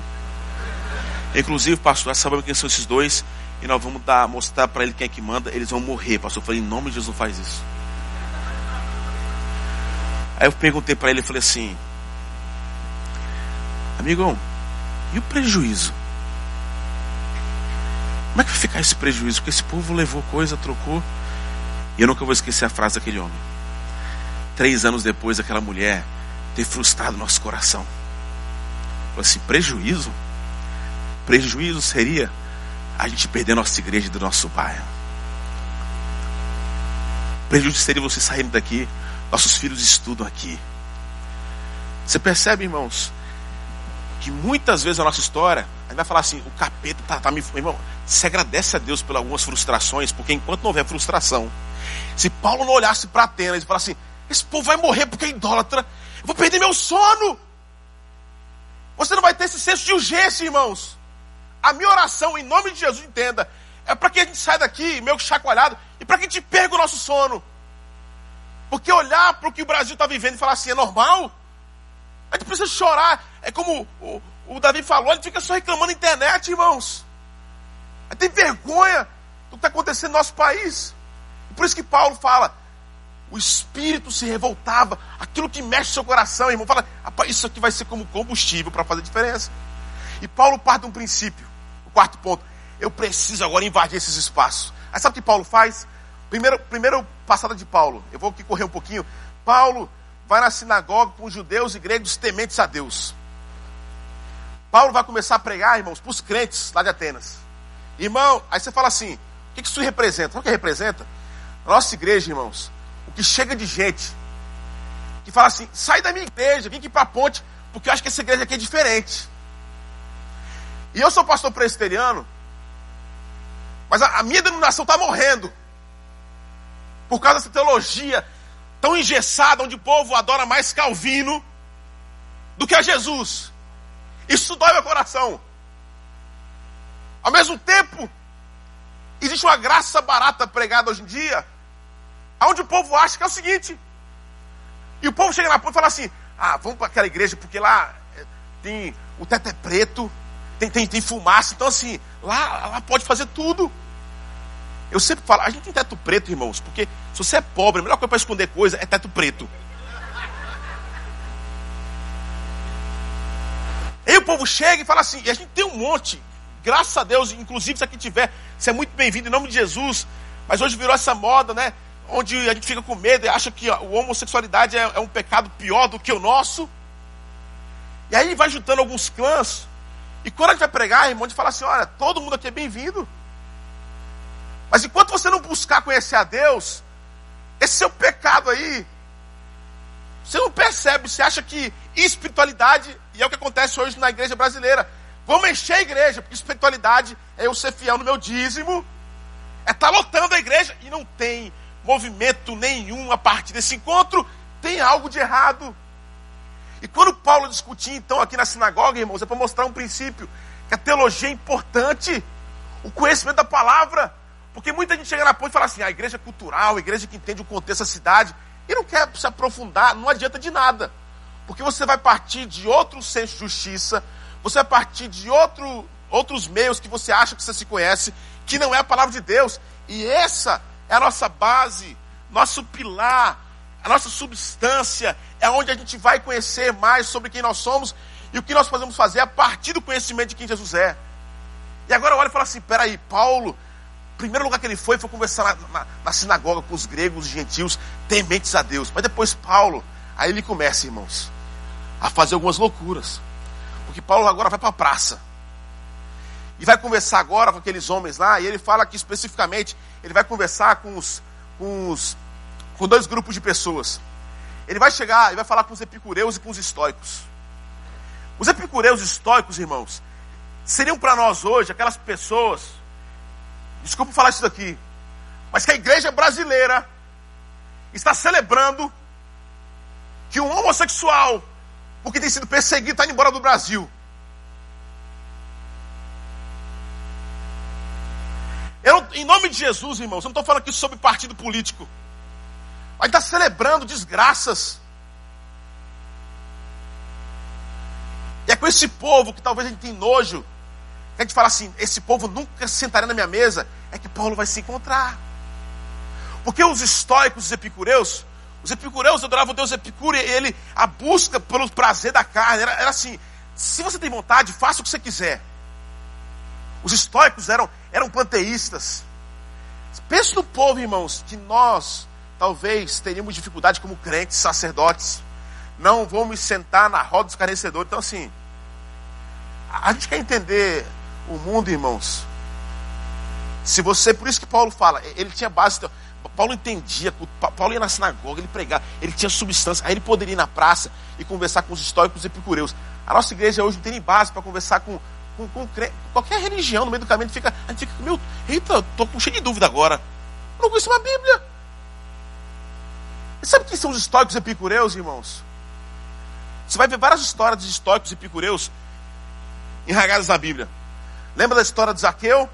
[SPEAKER 1] Inclusive, pastor, sabemos quem são esses dois e nós vamos dar, mostrar para ele quem é que manda. Eles vão morrer, pastor. Eu falei, em nome de Jesus, faz isso. Aí eu perguntei para ele, falei assim, amigão, e o prejuízo? Como é que vai ficar esse prejuízo? Porque esse povo levou coisa, trocou. E eu nunca vou esquecer a frase daquele homem. Três anos depois, aquela mulher ter frustrado nosso coração. Falei assim, prejuízo? Prejuízo seria a gente perder nossa igreja do nosso bairro. Prejuízo seria você saindo daqui, nossos filhos estudam aqui. Você percebe, irmãos, que muitas vezes a nossa história, a gente vai falar assim, o capeta tá, tá me. Irmão, você agradece a Deus por algumas frustrações, porque enquanto não houver frustração, se Paulo não olhasse para Atenas e falasse assim, esse povo vai morrer porque é idólatra, eu vou perder meu sono. Você não vai ter esse senso de urgência, irmãos. A minha oração, em nome de Jesus, entenda, é para que a gente saia daqui meio chacoalhado e para que a gente perca o nosso sono. Porque olhar para o que o Brasil está vivendo e falar assim, é normal? A gente precisa chorar. É como o, o Davi falou, ele fica só reclamando na internet, irmãos. A gente tem vergonha do que está acontecendo no nosso país. Por isso que Paulo fala, o espírito se revoltava, aquilo que mexe seu coração, irmão, fala, isso aqui vai ser como combustível para fazer diferença. E Paulo parte de um princípio. Quarto ponto. Eu preciso agora invadir esses espaços. Aí sabe o que Paulo faz? Primeiro, primeiro passada de Paulo. Eu vou aqui correr um pouquinho. Paulo vai na sinagoga com os judeus e gregos tementes a Deus. Paulo vai começar a pregar, irmãos, para os crentes lá de Atenas. Irmão, aí você fala assim: o que isso representa? Sabe o que representa? Nossa igreja, irmãos, o que chega de gente que fala assim: sai da minha igreja, vem aqui para a ponte, porque eu acho que essa igreja aqui é diferente. E eu sou pastor presbiteriano, mas a, a minha denominação está morrendo por causa dessa teologia tão engessada, onde o povo adora mais Calvino do que a Jesus. Isso dói meu coração. Ao mesmo tempo, existe uma graça barata pregada hoje em dia, onde o povo acha que é o seguinte. E o povo chega na ponta e fala assim: ah, vamos para aquela igreja, porque lá eh, tem o teto é preto, tem, tem, tem fumaça, então assim, lá, lá pode fazer tudo. Eu sempre falo, a gente tem teto preto, irmãos, porque se você é pobre, a melhor coisa para esconder coisa é teto preto. Aí o povo chega e fala assim, e a gente tem um monte, graças a Deus, inclusive se aqui tiver, você é muito bem-vindo em nome de Jesus, mas hoje virou essa moda, né? Onde a gente fica com medo e acha que a homossexualidade é, é um pecado pior do que o nosso. E aí vai juntando alguns clãs. E quando a gente vai pregar, irmão, a gente fala assim: olha, todo mundo aqui é bem-vindo. Mas enquanto você não buscar conhecer a Deus, esse seu pecado aí, você não percebe, você acha que espiritualidade, e é o que acontece hoje na igreja brasileira, vamos encher a igreja, porque espiritualidade é eu ser fiel no meu dízimo, é estar tá lotando a igreja, e não tem movimento nenhum a partir desse encontro, tem algo de errado. E quando Paulo discutia então aqui na sinagoga, irmãos, é para mostrar um princípio, que a teologia é importante, o conhecimento da palavra. Porque muita gente chega na ponte e fala assim: a igreja é cultural, a igreja que entende o contexto da cidade, e não quer se aprofundar, não adianta de nada. Porque você vai partir de outro senso de justiça, você vai partir de outro, outros meios que você acha que você se conhece, que não é a palavra de Deus. E essa é a nossa base, nosso pilar, a nossa substância, é onde a gente vai conhecer mais sobre quem nós somos e o que nós podemos fazer a partir do conhecimento de quem Jesus é. E agora olha e fala assim: peraí, Paulo primeiro lugar que ele foi foi conversar na, na, na sinagoga com os gregos e gentios tementes a Deus. Mas depois Paulo, aí ele começa, irmãos, a fazer algumas loucuras. Porque Paulo agora vai para a praça. E vai conversar agora com aqueles homens lá, e ele fala que especificamente ele vai conversar com os, com os com dois grupos de pessoas. Ele vai chegar e vai falar com os epicureus e com os estoicos. Os epicureus e estoicos, irmãos, seriam para nós hoje aquelas pessoas desculpa falar isso daqui, mas que a igreja brasileira está celebrando que um homossexual, porque tem sido perseguido, está indo embora do Brasil. Eu, em nome de Jesus, irmãos, eu não estou falando aqui sobre partido político. Mas está celebrando desgraças. E é com esse povo que talvez a gente tem nojo a gente fala assim, esse povo nunca sentaria na minha mesa, é que Paulo vai se encontrar. Porque os estoicos, os epicureus, os epicureus adoravam Deus Epicúreo, e ele, a busca pelo prazer da carne, era, era assim, se você tem vontade, faça o que você quiser. Os estoicos eram, eram panteístas. Pense no povo, irmãos, que nós talvez teríamos dificuldade como crentes, sacerdotes. Não vamos sentar na roda dos carnecedores. Então, assim, a gente quer entender o mundo, irmãos. Se você, por isso que Paulo fala, ele tinha base. Paulo entendia, Paulo ia na sinagoga, ele pregava, ele tinha substância, aí ele poderia ir na praça e conversar com os históricos epicureus. A nossa igreja hoje não tem nem base para conversar com, com, com, qualquer religião no meio do caminho. Fica, a gente fica, meu, eita, com cheio de dúvida agora. Eu não conheço uma Bíblia. E sabe quem são os históricos epicureus, irmãos? Você vai ver várias histórias de históricos epicureus enragadas na Bíblia. Lembra da história de Zaqueu?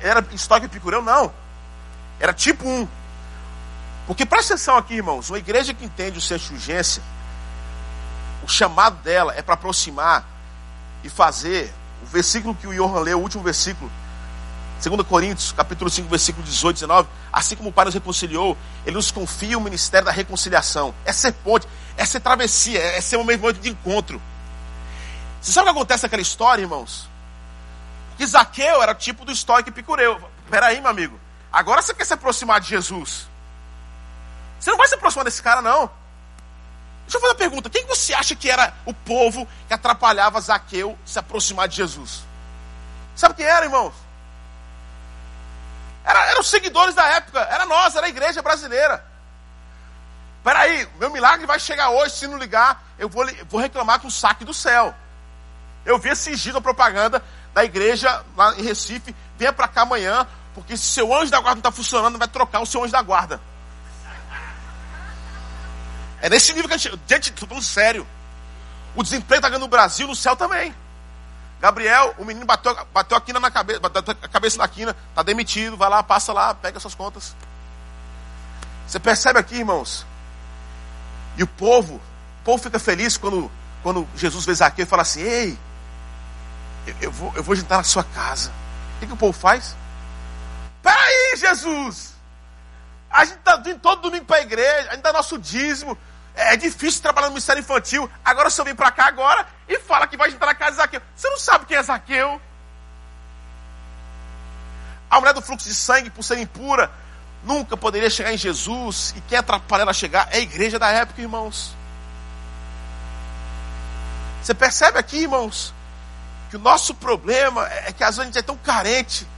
[SPEAKER 1] Era estoque epicureu? Não. Era tipo um. Porque presta atenção aqui, irmãos. Uma igreja que entende o senso urgência, o chamado dela é para aproximar e fazer o versículo que o Johan leu, o último versículo, 2 Coríntios, capítulo 5, versículo 18, 19, assim como o Pai nos reconciliou, Ele nos confia o ministério da reconciliação. É ser ponte, é ser travessia, é ser um momento de encontro. Você sabe o que acontece naquela história, irmãos? Que Zaqueu era tipo do estoico epicureu. Peraí, meu amigo. Agora você quer se aproximar de Jesus. Você não vai se aproximar desse cara, não. Deixa eu fazer uma pergunta. Quem você acha que era o povo que atrapalhava Zaqueu se aproximar de Jesus? Sabe quem era, irmãos? Era, eram os seguidores da época. Era nós, era a igreja brasileira. Peraí, meu milagre vai chegar hoje, se não ligar, eu vou, vou reclamar com o saque do céu. Eu vi esse dia a propaganda da igreja lá em Recife, venha para cá amanhã, porque se seu anjo da guarda não está funcionando, vai trocar o seu anjo da guarda. É nesse nível que a gente. Gente, estou falando sério. O desemprego está ganhando no Brasil, no céu também. Gabriel, o menino bateu, bateu a quina na cabeça, bateu a cabeça na quina, está demitido, vai lá, passa lá, pega suas contas. Você percebe aqui, irmãos? E o povo, o povo fica feliz quando, quando Jesus vê Zaqueu e fala assim: Ei, eu, eu, vou, eu vou jantar na sua casa. O que, que o povo faz? Peraí, Jesus! A gente está vindo todo domingo para a igreja, a gente dá nosso dízimo. É difícil trabalhar no ministério infantil. Agora o senhor vem para cá agora e fala que vai jantar na casa de Zaqueu. Você não sabe quem é Zaqueu? A mulher do fluxo de sangue, por ser impura, nunca poderia chegar em Jesus. E quem atrapalha ela chegar é a igreja da época, irmãos. Você percebe aqui, irmãos, que o nosso problema é que às vezes a gente é tão carente.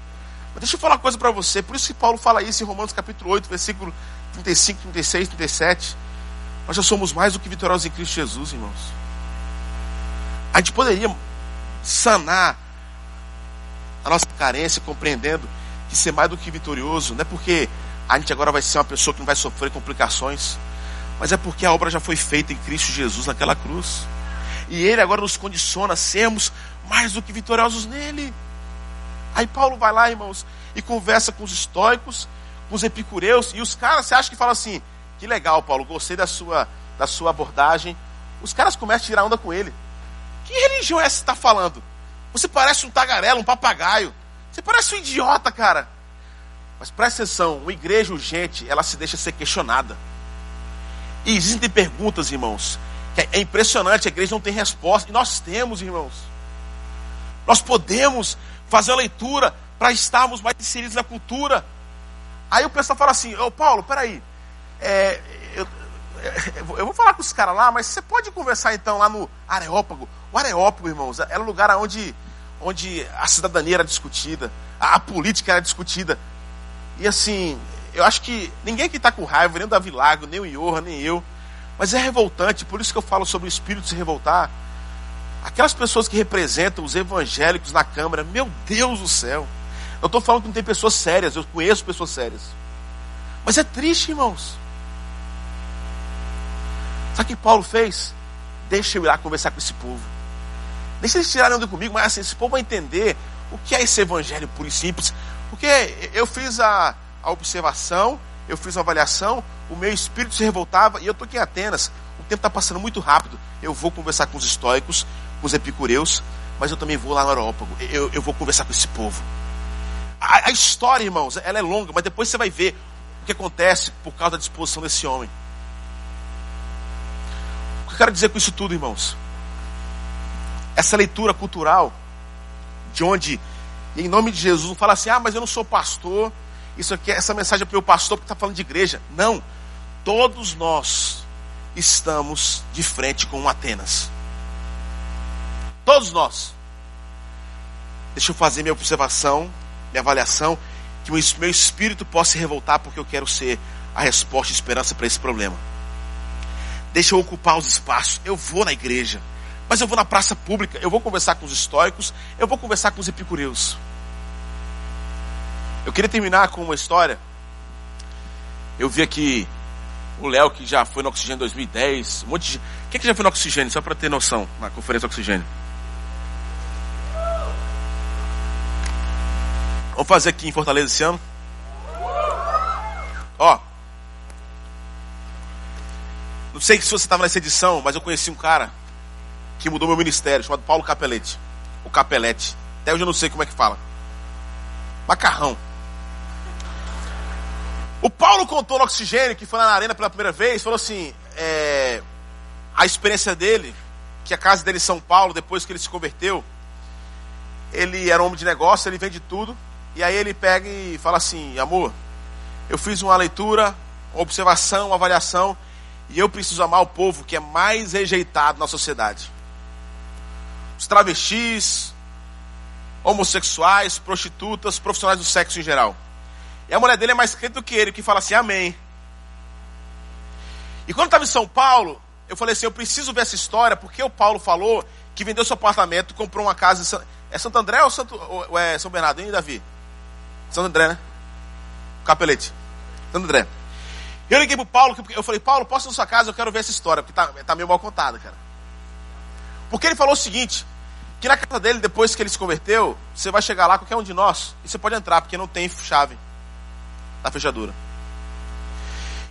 [SPEAKER 1] Mas deixa eu falar uma coisa para você. Por isso que Paulo fala isso em Romanos capítulo 8, versículo 35, 36, 37. Nós já somos mais do que vitoriosos em Cristo Jesus, irmãos. A gente poderia sanar a nossa carência, compreendendo que ser mais do que vitorioso não é porque a gente agora vai ser uma pessoa que não vai sofrer complicações, mas é porque a obra já foi feita em Cristo Jesus naquela cruz. E Ele agora nos condiciona a sermos mais do que vitoriosos nele. Aí Paulo vai lá, irmãos, e conversa com os estoicos, com os epicureus, e os caras, você acha que fala assim, que legal, Paulo, gostei da sua, da sua abordagem. Os caras começam a tirar onda com ele. Que religião é essa que está falando? Você parece um tagarelo, um papagaio. Você parece um idiota, cara. Mas presta atenção, uma igreja urgente, ela se deixa ser questionada. E existem perguntas, irmãos, que é impressionante, a igreja não tem resposta. E nós temos, irmãos. Nós podemos fazer a leitura para estarmos mais inseridos na cultura. Aí o pessoal fala assim, ô Paulo, peraí, é, eu, eu, vou falar com os caras lá, mas você pode conversar então lá no Areópago. O Areópago, irmãos, era o lugar onde, onde a cidadania era discutida, a, a política era discutida. E assim, eu acho que ninguém que está com raiva, nem o Davi Lago, nem o Iorra, nem eu, mas é revoltante, por isso que eu falo sobre o espírito se revoltar. Aquelas pessoas que representam os evangélicos na Câmara, meu Deus do céu. Eu estou falando que não tem pessoas sérias, eu conheço pessoas sérias. Mas é triste, irmãos. Sabe o que Paulo fez? Deixa eu ir lá conversar com esse povo. Deixa eles tirarem onda comigo, mas assim, esse povo vai entender o que é esse evangelho puro e simples. Porque eu fiz a, a observação, eu fiz a avaliação, o meu espírito se revoltava e eu estou aqui em Atenas. O tempo está passando muito rápido. Eu vou conversar com os estoicos, com os epicureus, mas eu também vou lá no Aerópago. Eu, eu vou conversar com esse povo. A, a, história, irmãos, ela é longa, mas depois você vai ver o que acontece por causa da disposição desse homem. Que eu quero dizer com isso tudo, irmãos? Essa leitura cultural, de onde, em nome de Jesus, não fala assim, ah, mas eu não sou pastor, isso aqui, essa mensagem é para o pastor porque está falando de igreja. Não. Todos nós estamos de frente com Atenas. Todos nós. Deixa eu fazer minha observação, minha avaliação, que o meu espírito possa se revoltar porque eu quero ser a resposta e esperança para esse problema. Deixa eu ocupar os espaços. Eu vou na igreja, mas eu vou na praça pública, eu vou conversar com os históricos, eu vou conversar com os epicureus. Eu queria terminar com uma história. Eu vi aqui o Léo que já foi no Oxigênio 2010, um monte de. Quem que já foi no Oxigênio, só para ter noção, na conferência Oxigênio? Vamos fazer aqui em Fortaleza esse ano? Ó. Não sei se você estava nessa edição, mas eu conheci um cara que mudou meu ministério, chamado Paulo Capelete. O Capelete. Até hoje eu não sei como é que fala. Macarrão. O Paulo contou no Oxigênio, que foi lá na arena pela primeira vez, falou assim: é, a experiência dele, que a casa dele em São Paulo, depois que ele se converteu, ele era um homem de negócio, ele vende tudo. E aí ele pega e fala assim: amor, eu fiz uma leitura, uma observação, uma avaliação, e eu preciso amar o povo que é mais rejeitado na sociedade. Os travestis, homossexuais, prostitutas, profissionais do sexo em geral. E a mulher dele é mais crente do que ele, que fala assim, amém. E quando estava em São Paulo, eu falei assim, eu preciso ver essa história, porque o Paulo falou que vendeu seu apartamento, comprou uma casa em São... É Santo André ou, Santo... ou é São Bernardo, hein, Davi? Santo André, né? Capelete. Santo André. Eu liguei pro Paulo, eu falei, Paulo, posso ir na sua casa, eu quero ver essa história, porque tá, tá meio mal contada, cara. Porque ele falou o seguinte, que na casa dele, depois que ele se converteu, você vai chegar lá, qualquer um de nós, e você pode entrar, porque não tem chave na fechadura.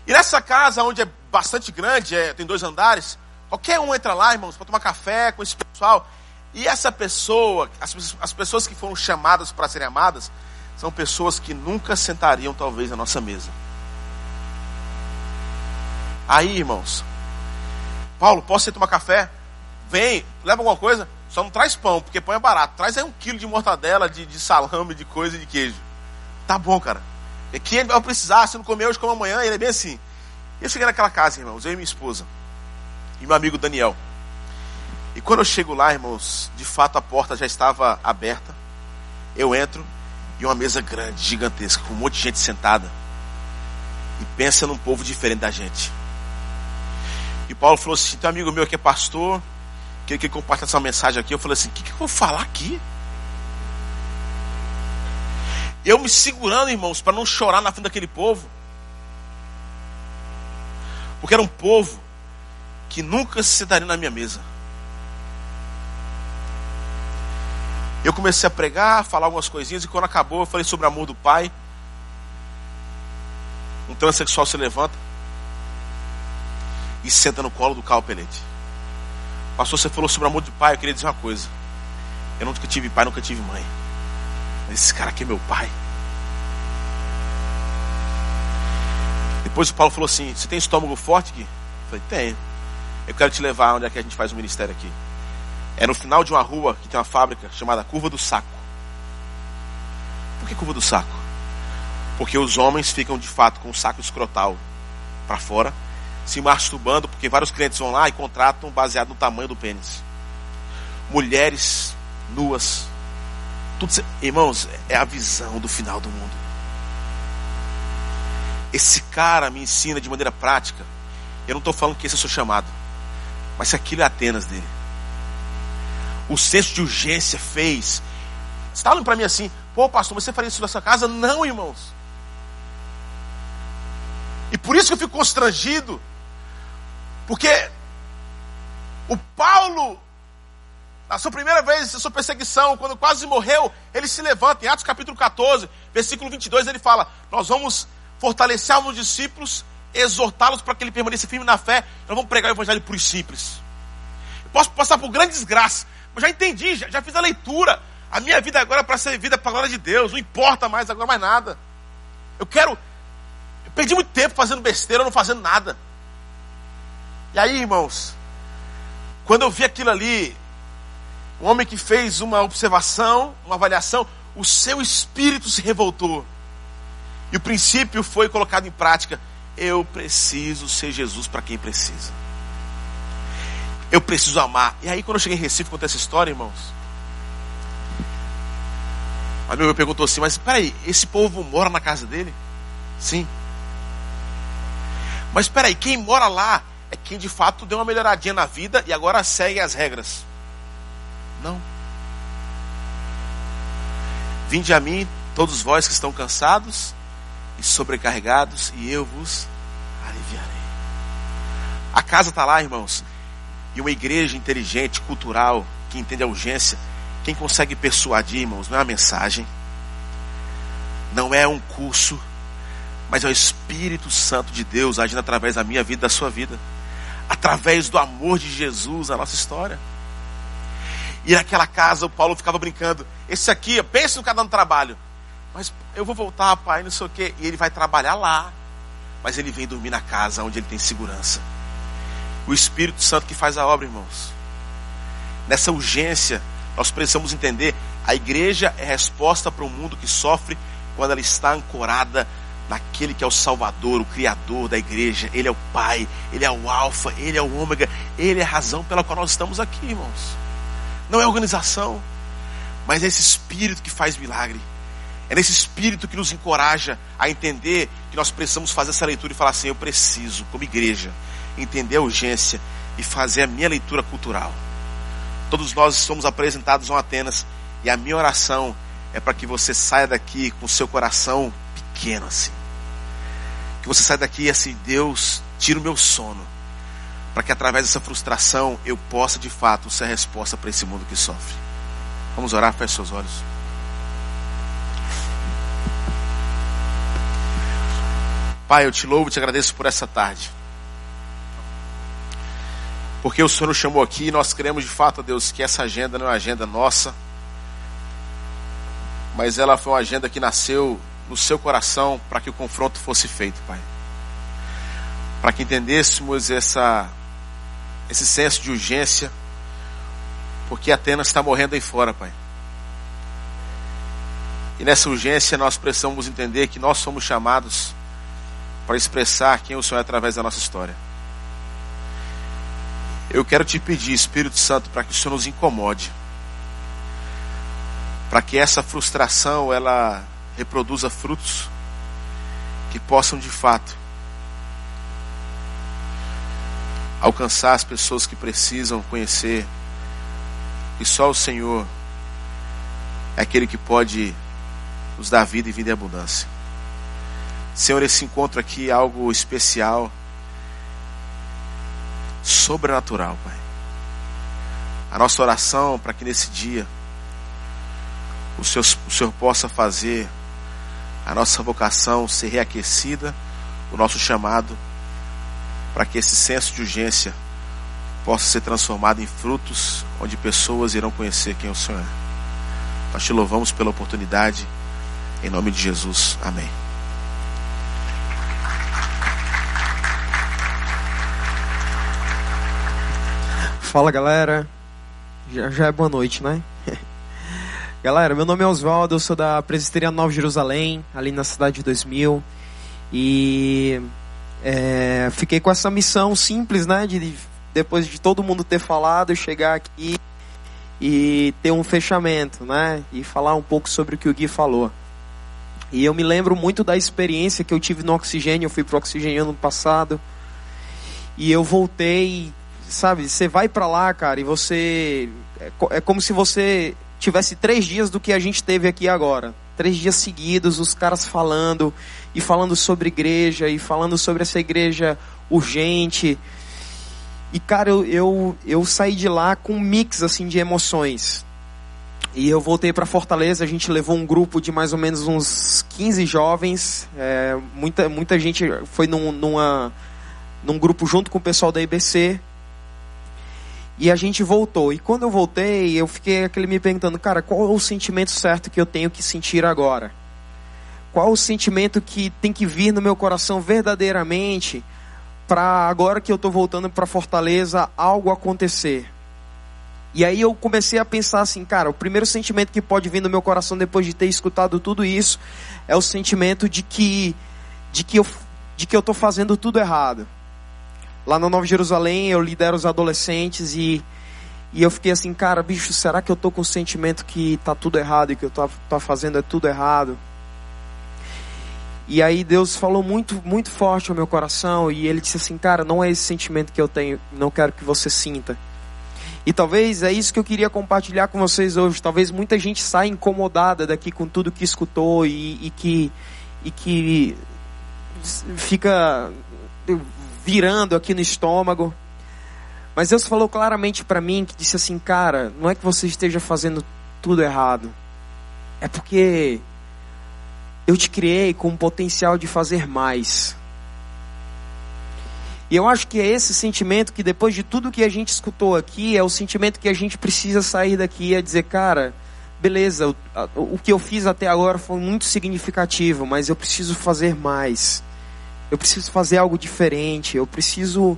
[SPEAKER 1] E nessa casa, onde é bastante grande, é, tem dois andares, qualquer um entra lá, irmãos, para tomar café com esse pessoal. E essa pessoa, as, as pessoas que foram chamadas para serem amadas, são pessoas que nunca sentariam, talvez, na nossa mesa. Aí, irmãos, Paulo, posso ir tomar café? Vem, leva alguma coisa? Só não traz pão, porque pão é barato. Traz aí um quilo de mortadela, de, de salame, de coisa, de queijo. Tá bom, cara. É que ele vai precisar, se não comer hoje, come amanhã. Ele é bem assim. Eu cheguei naquela casa, irmãos, eu e minha esposa. E meu amigo Daniel. E quando eu chego lá, irmãos, de fato a porta já estava aberta. Eu entro e uma mesa grande, gigantesca, com um monte de gente sentada. E pensa num povo diferente da gente. E Paulo falou assim: tem um amigo meu que é pastor, que ele compartilha essa mensagem aqui. Eu falei assim: o que, que eu vou falar aqui? Eu me segurando, irmãos, para não chorar na frente daquele povo. Porque era um povo que nunca se sentaria na minha mesa. Eu comecei a pregar, falar algumas coisinhas, e quando acabou, eu falei sobre o amor do pai. Um transexual se levanta e senta no colo do Carl Pelete. Pastor, você falou sobre amor do pai, eu queria dizer uma coisa. Eu nunca tive pai, nunca tive mãe. Esse cara aqui é meu pai. Depois o Paulo falou assim: Você tem estômago forte aqui? Eu falei: Tenho. Eu quero te levar onde é que a gente faz o ministério aqui. É no final de uma rua que tem uma fábrica chamada Curva do Saco. Por que Curva do Saco? Porque os homens ficam de fato com o saco escrotal para fora, se masturbando, porque vários clientes vão lá e contratam baseado no tamanho do pênis. Mulheres nuas, tudo, irmãos, é a visão do final do mundo. Esse cara me ensina de maneira prática. Eu não estou falando que esse é o seu chamado, mas aquilo é Atenas dele. O senso de urgência fez. Você está para mim assim, pô, pastor, você faria isso na sua casa? Não, irmãos. E por isso que eu fico constrangido, porque o Paulo na sua primeira vez, na sua perseguição, quando quase morreu, ele se levanta. Em Atos capítulo 14, versículo 22, ele fala: Nós vamos fortalecer os discípulos, exortá-los para que ele permaneça firme na fé. Nós vamos pregar o evangelho por simples. Eu posso passar por grande desgraça, mas já entendi, já, já fiz a leitura. A minha vida agora é para ser vida para a glória de Deus. Não importa mais agora mais nada. Eu quero. Eu perdi muito tempo fazendo besteira, não fazendo nada. E aí, irmãos, quando eu vi aquilo ali, um homem que fez uma observação, uma avaliação, o seu espírito se revoltou. E o princípio foi colocado em prática. Eu preciso ser Jesus para quem precisa. Eu preciso amar. E aí, quando eu cheguei em Recife, contei essa história, irmãos. A meu perguntou assim: Mas peraí, esse povo mora na casa dele? Sim. Mas peraí, quem mora lá é quem de fato deu uma melhoradinha na vida e agora segue as regras. Não. Vinde a mim, todos vós que estão cansados e sobrecarregados, e eu vos aliviarei. A casa está lá, irmãos. E uma igreja inteligente, cultural, que entende a urgência, quem consegue persuadir, irmãos, não é uma mensagem, não é um curso, mas é o Espírito Santo de Deus agindo através da minha vida, da sua vida, através do amor de Jesus, a nossa história. E naquela casa o Paulo ficava brincando. Esse aqui, pensa no cada no trabalho. Mas eu vou voltar, pai, não sei o quê. E ele vai trabalhar lá. Mas ele vem dormir na casa onde ele tem segurança. O Espírito Santo que faz a obra, irmãos. Nessa urgência, nós precisamos entender: a igreja é resposta para um mundo que sofre quando ela está ancorada naquele que é o Salvador, o Criador da igreja. Ele é o Pai, Ele é o Alfa, Ele é o Ômega, Ele é a razão pela qual nós estamos aqui, irmãos. Não é organização, mas é esse espírito que faz milagre. É nesse espírito que nos encoraja a entender que nós precisamos fazer essa leitura e falar assim: eu preciso, como igreja, entender a urgência e fazer a minha leitura cultural. Todos nós somos apresentados a Atenas e a minha oração é para que você saia daqui com o seu coração pequeno assim. Que você saia daqui assim, Deus, tira o meu sono. Para que através dessa frustração eu possa de fato ser a resposta para esse mundo que sofre. Vamos orar, feche seus olhos. Pai, eu te louvo e te agradeço por essa tarde. Porque o Senhor nos chamou aqui e nós queremos de fato, Deus, que essa agenda não é uma agenda nossa, mas ela foi uma agenda que nasceu no seu coração para que o confronto fosse feito, Pai. Para que entendêssemos essa, esse senso de urgência, porque Atenas está morrendo aí fora, Pai. E nessa urgência nós precisamos entender que nós somos chamados para expressar quem o Senhor é através da nossa história. Eu quero te pedir, Espírito Santo, para que o Senhor nos incomode. Para que essa frustração ela reproduza frutos que possam de fato alcançar as pessoas que precisam conhecer que só o Senhor é aquele que pode nos dar vida e vida em abundância. Senhor, esse encontro aqui é algo especial, sobrenatural, Pai. A nossa oração para que nesse dia o Senhor, o Senhor possa fazer a nossa vocação ser reaquecida, o nosso chamado, para que esse senso de urgência possa ser transformado em frutos, onde pessoas irão conhecer quem o Senhor é. Nós te louvamos pela oportunidade, em nome de Jesus. Amém.
[SPEAKER 2] Fala galera, já, já é boa noite, né? Galera, meu nome é Oswaldo, eu sou da Presbiteriana Nova Jerusalém, ali na cidade de 2000, e é, fiquei com essa missão simples, né? De depois de todo mundo ter falado, chegar aqui e ter um fechamento, né? E falar um pouco sobre o que o Gui falou. E eu me lembro muito da experiência que eu tive no oxigênio, eu fui pro oxigênio ano passado. E eu voltei sabe, você vai para lá, cara, e você. É, é como se você tivesse três dias do que a gente teve aqui agora. Três dias seguidos, os caras falando, e falando sobre igreja, e falando sobre essa igreja urgente. E, cara, eu, eu, eu saí de lá com um mix, assim, de emoções. E eu voltei para Fortaleza, a gente levou um grupo de mais ou menos uns 15 jovens. É, muita, muita gente foi num, numa, num grupo junto com o pessoal da IBC. E a gente voltou. E quando eu voltei, eu fiquei aquele me perguntando, cara, qual é o sentimento certo que eu tenho que sentir agora? Qual o sentimento que tem que vir no meu coração verdadeiramente para agora que eu estou voltando para Fortaleza algo acontecer? E aí eu comecei a pensar assim, cara, o primeiro sentimento que pode vir no meu coração depois de ter escutado tudo isso é o sentimento de que de que eu de que eu estou fazendo tudo errado Lá na Nova Jerusalém eu lidero os adolescentes e, e eu fiquei assim, cara, bicho, será que eu tô com o sentimento que tá tudo errado e que eu tô, tô fazendo é tudo errado? E aí Deus falou muito, muito forte ao meu coração e ele disse assim, cara, não é esse sentimento que eu tenho, não quero que você sinta. E talvez é isso que eu queria compartilhar com vocês hoje. Talvez muita gente saia incomodada daqui com tudo que escutou e, e que e que fica virando aqui no estômago. Mas Deus falou claramente para mim que disse assim, cara, não é que você esteja fazendo tudo errado. É porque eu te criei com o potencial de fazer mais. E eu acho que é esse sentimento que depois de tudo que a gente escutou aqui, é o sentimento que a gente precisa sair daqui e dizer, cara, beleza, o, o que eu fiz até agora foi muito significativo, mas eu preciso fazer mais. Eu preciso fazer algo diferente. Eu preciso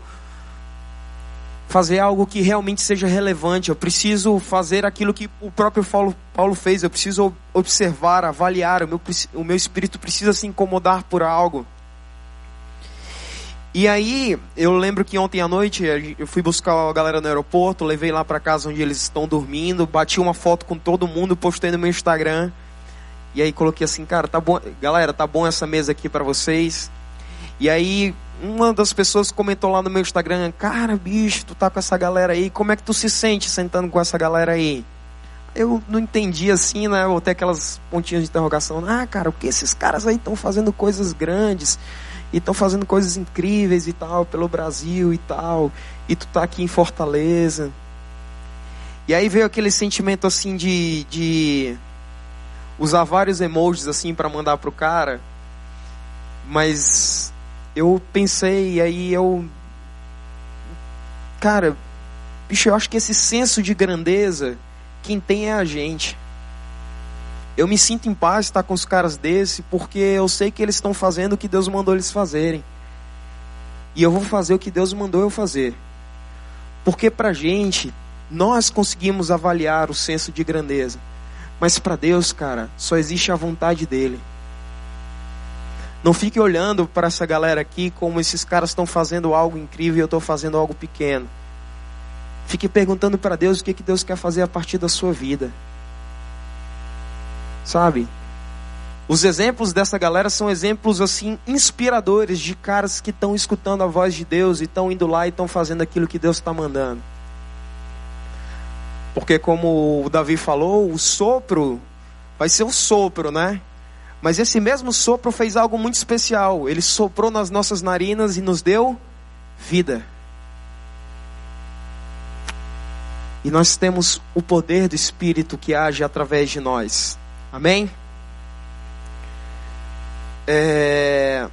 [SPEAKER 2] fazer algo que realmente seja relevante. Eu preciso fazer aquilo que o próprio Paulo, Paulo fez. Eu preciso observar, avaliar. O meu, o meu espírito precisa se incomodar por algo. E aí, eu lembro que ontem à noite eu fui buscar a galera no aeroporto, levei lá para casa onde eles estão dormindo, bati uma foto com todo mundo, postei no meu Instagram. E aí coloquei assim, cara, tá bom, galera, tá bom essa mesa aqui para vocês. E aí uma das pessoas comentou lá no meu Instagram: Cara, bicho, tu tá com essa galera aí, como é que tu se sente sentando com essa galera aí? Eu não entendi assim, né? Vou ter aquelas pontinhas de interrogação. Ah, cara, porque esses caras aí estão fazendo coisas grandes e estão fazendo coisas incríveis e tal pelo Brasil e tal, e tu tá aqui em Fortaleza. E aí veio aquele sentimento assim de, de usar vários emojis assim para mandar pro cara, mas eu pensei aí eu cara, bicho, eu acho que esse senso de grandeza quem tem é a gente. Eu me sinto em paz estar com os caras desse, porque eu sei que eles estão fazendo o que Deus mandou eles fazerem. E eu vou fazer o que Deus mandou eu fazer. Porque pra gente, nós conseguimos avaliar o senso de grandeza. Mas para Deus, cara, só existe a vontade dele. Não fique olhando para essa galera aqui como esses caras estão fazendo algo incrível e eu estou fazendo algo pequeno. Fique perguntando para Deus o que, que Deus quer fazer a partir da sua vida. Sabe? Os exemplos dessa galera são exemplos assim inspiradores de caras que estão escutando a voz de Deus e estão indo lá e estão fazendo aquilo que Deus está mandando. Porque como o Davi falou, o sopro vai ser o sopro, né? Mas esse mesmo sopro fez algo muito especial. Ele soprou nas nossas narinas e nos deu vida. E nós temos o poder do Espírito que age através de nós. Amém? É...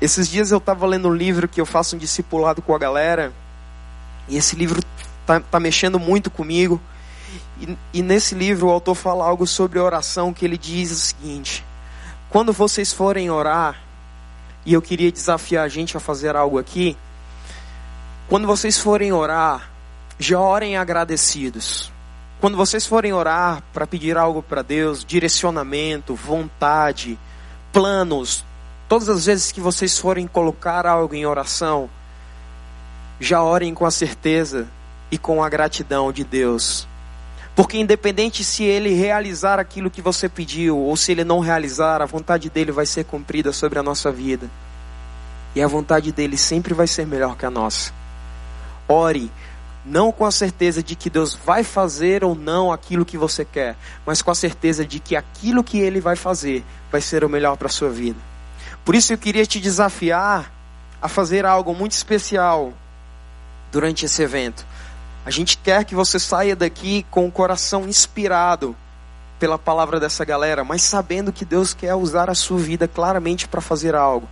[SPEAKER 2] Esses dias eu estava lendo um livro que eu faço um discipulado com a galera. E esse livro tá, tá mexendo muito comigo. E, nesse livro o autor fala algo sobre oração que ele diz o seguinte: quando vocês forem orar, e eu queria desafiar a gente a fazer algo aqui, quando vocês forem orar, já orem agradecidos. Quando vocês forem orar para pedir algo para Deus, direcionamento, vontade, planos, todas as vezes que vocês forem colocar algo em oração, já orem com a certeza e com a gratidão de Deus. Porque independente se ele realizar aquilo que você pediu ou se ele não realizar, a vontade dele vai ser cumprida sobre a nossa vida. E a vontade dele sempre vai ser melhor que a nossa. Ore não com a certeza de que Deus vai fazer ou não aquilo que você quer, mas com a certeza de que aquilo que Ele vai fazer vai ser o melhor para a sua vida. Por isso eu queria te desafiar a fazer algo muito especial durante esse evento. A gente quer que você saia daqui com o coração inspirado pela palavra dessa galera, mas sabendo que Deus quer usar a sua vida claramente para fazer algo.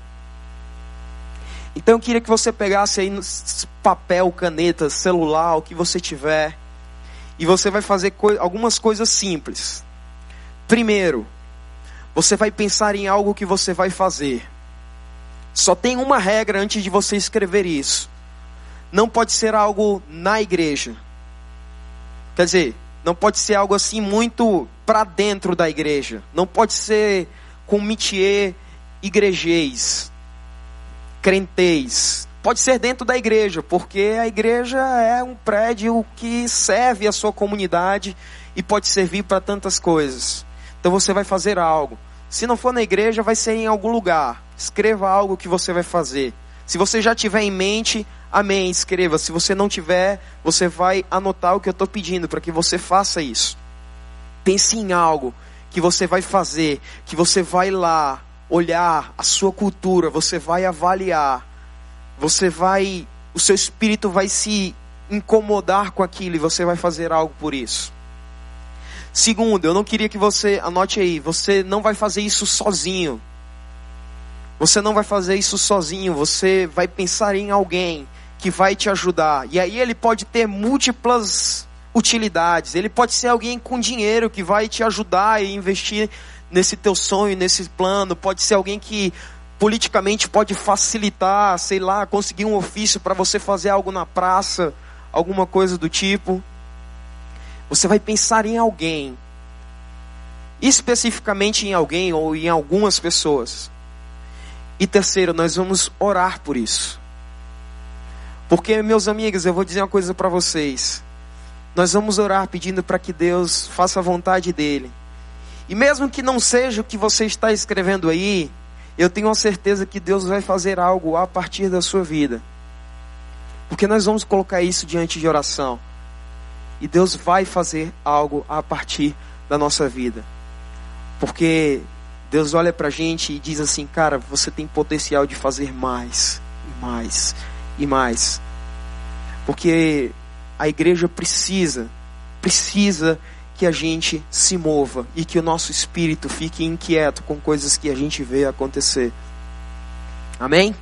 [SPEAKER 2] Então eu queria que você pegasse aí papel, caneta, celular, o que você tiver, e você vai fazer co algumas coisas simples. Primeiro, você vai pensar em algo que você vai fazer. Só tem uma regra antes de você escrever isso. Não pode ser algo na igreja. Quer dizer, não pode ser algo assim muito para dentro da igreja. Não pode ser com métier igrejês crentez. Pode ser dentro da igreja, porque a igreja é um prédio que serve a sua comunidade e pode servir para tantas coisas. Então você vai fazer algo. Se não for na igreja, vai ser em algum lugar. Escreva algo que você vai fazer. Se você já tiver em mente, amém, escreva. Se você não tiver, você vai anotar o que eu estou pedindo para que você faça isso. Pense em algo que você vai fazer, que você vai lá, olhar a sua cultura, você vai avaliar, você vai, o seu espírito vai se incomodar com aquilo e você vai fazer algo por isso. Segundo, eu não queria que você, anote aí, você não vai fazer isso sozinho. Você não vai fazer isso sozinho, você vai pensar em alguém que vai te ajudar. E aí ele pode ter múltiplas utilidades. Ele pode ser alguém com dinheiro que vai te ajudar e investir nesse teu sonho, nesse plano, pode ser alguém que politicamente pode facilitar, sei lá, conseguir um ofício para você fazer algo na praça, alguma coisa do tipo. Você vai pensar em alguém, especificamente em alguém ou em algumas pessoas. E terceiro, nós vamos orar por isso. Porque, meus amigos, eu vou dizer uma coisa para vocês. Nós vamos orar pedindo para que Deus faça a vontade dele e mesmo que não seja o que você está escrevendo aí, eu tenho a certeza que Deus vai fazer algo a partir da sua vida. Porque nós vamos colocar isso diante de oração. E Deus vai fazer algo a partir da nossa vida. Porque Deus olha para a gente e diz assim: cara, você tem potencial de fazer mais, e mais, e mais. Porque a igreja precisa, precisa que a gente se mova e que o nosso espírito fique inquieto com coisas que a gente vê acontecer. Amém?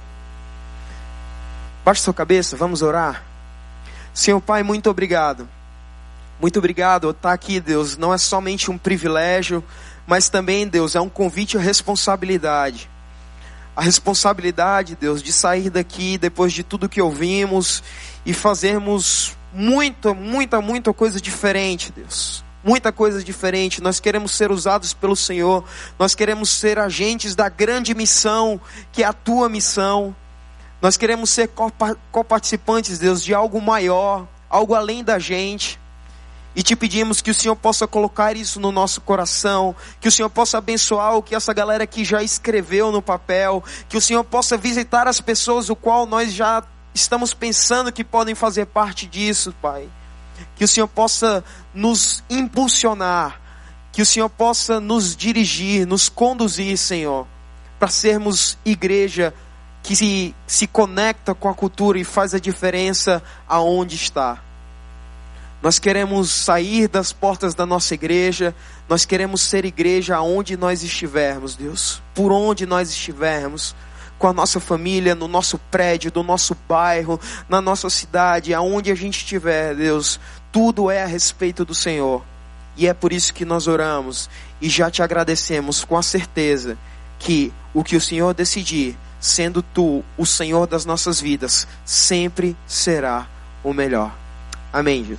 [SPEAKER 2] Baixe sua cabeça, vamos orar. Senhor Pai, muito obrigado. Muito obrigado. Estar aqui, Deus, não é somente um privilégio, mas também, Deus, é um convite à responsabilidade. A responsabilidade, Deus, de sair daqui depois de tudo que ouvimos e fazermos muita, muita, muita coisa diferente, Deus muita coisa diferente. Nós queremos ser usados pelo Senhor. Nós queremos ser agentes da grande missão, que é a tua missão. Nós queremos ser coparticipantes, Deus, de algo maior, algo além da gente. E te pedimos que o Senhor possa colocar isso no nosso coração, que o Senhor possa abençoar o que essa galera aqui já escreveu no papel, que o Senhor possa visitar as pessoas o qual nós já estamos pensando que podem fazer parte disso, Pai que o Senhor possa nos impulsionar, que o Senhor possa nos dirigir, nos conduzir, Senhor, para sermos igreja que se, se conecta com a cultura e faz a diferença aonde está. Nós queremos sair das portas da nossa igreja, nós queremos ser igreja aonde nós estivermos, Deus, por onde nós estivermos com a nossa família, no nosso prédio, no nosso bairro, na nossa cidade, aonde a gente estiver, Deus, tudo é a respeito do Senhor. E é por isso que nós oramos e já te agradecemos com a certeza que o que o Senhor decidir, sendo tu o Senhor das nossas vidas, sempre será o melhor. Amém.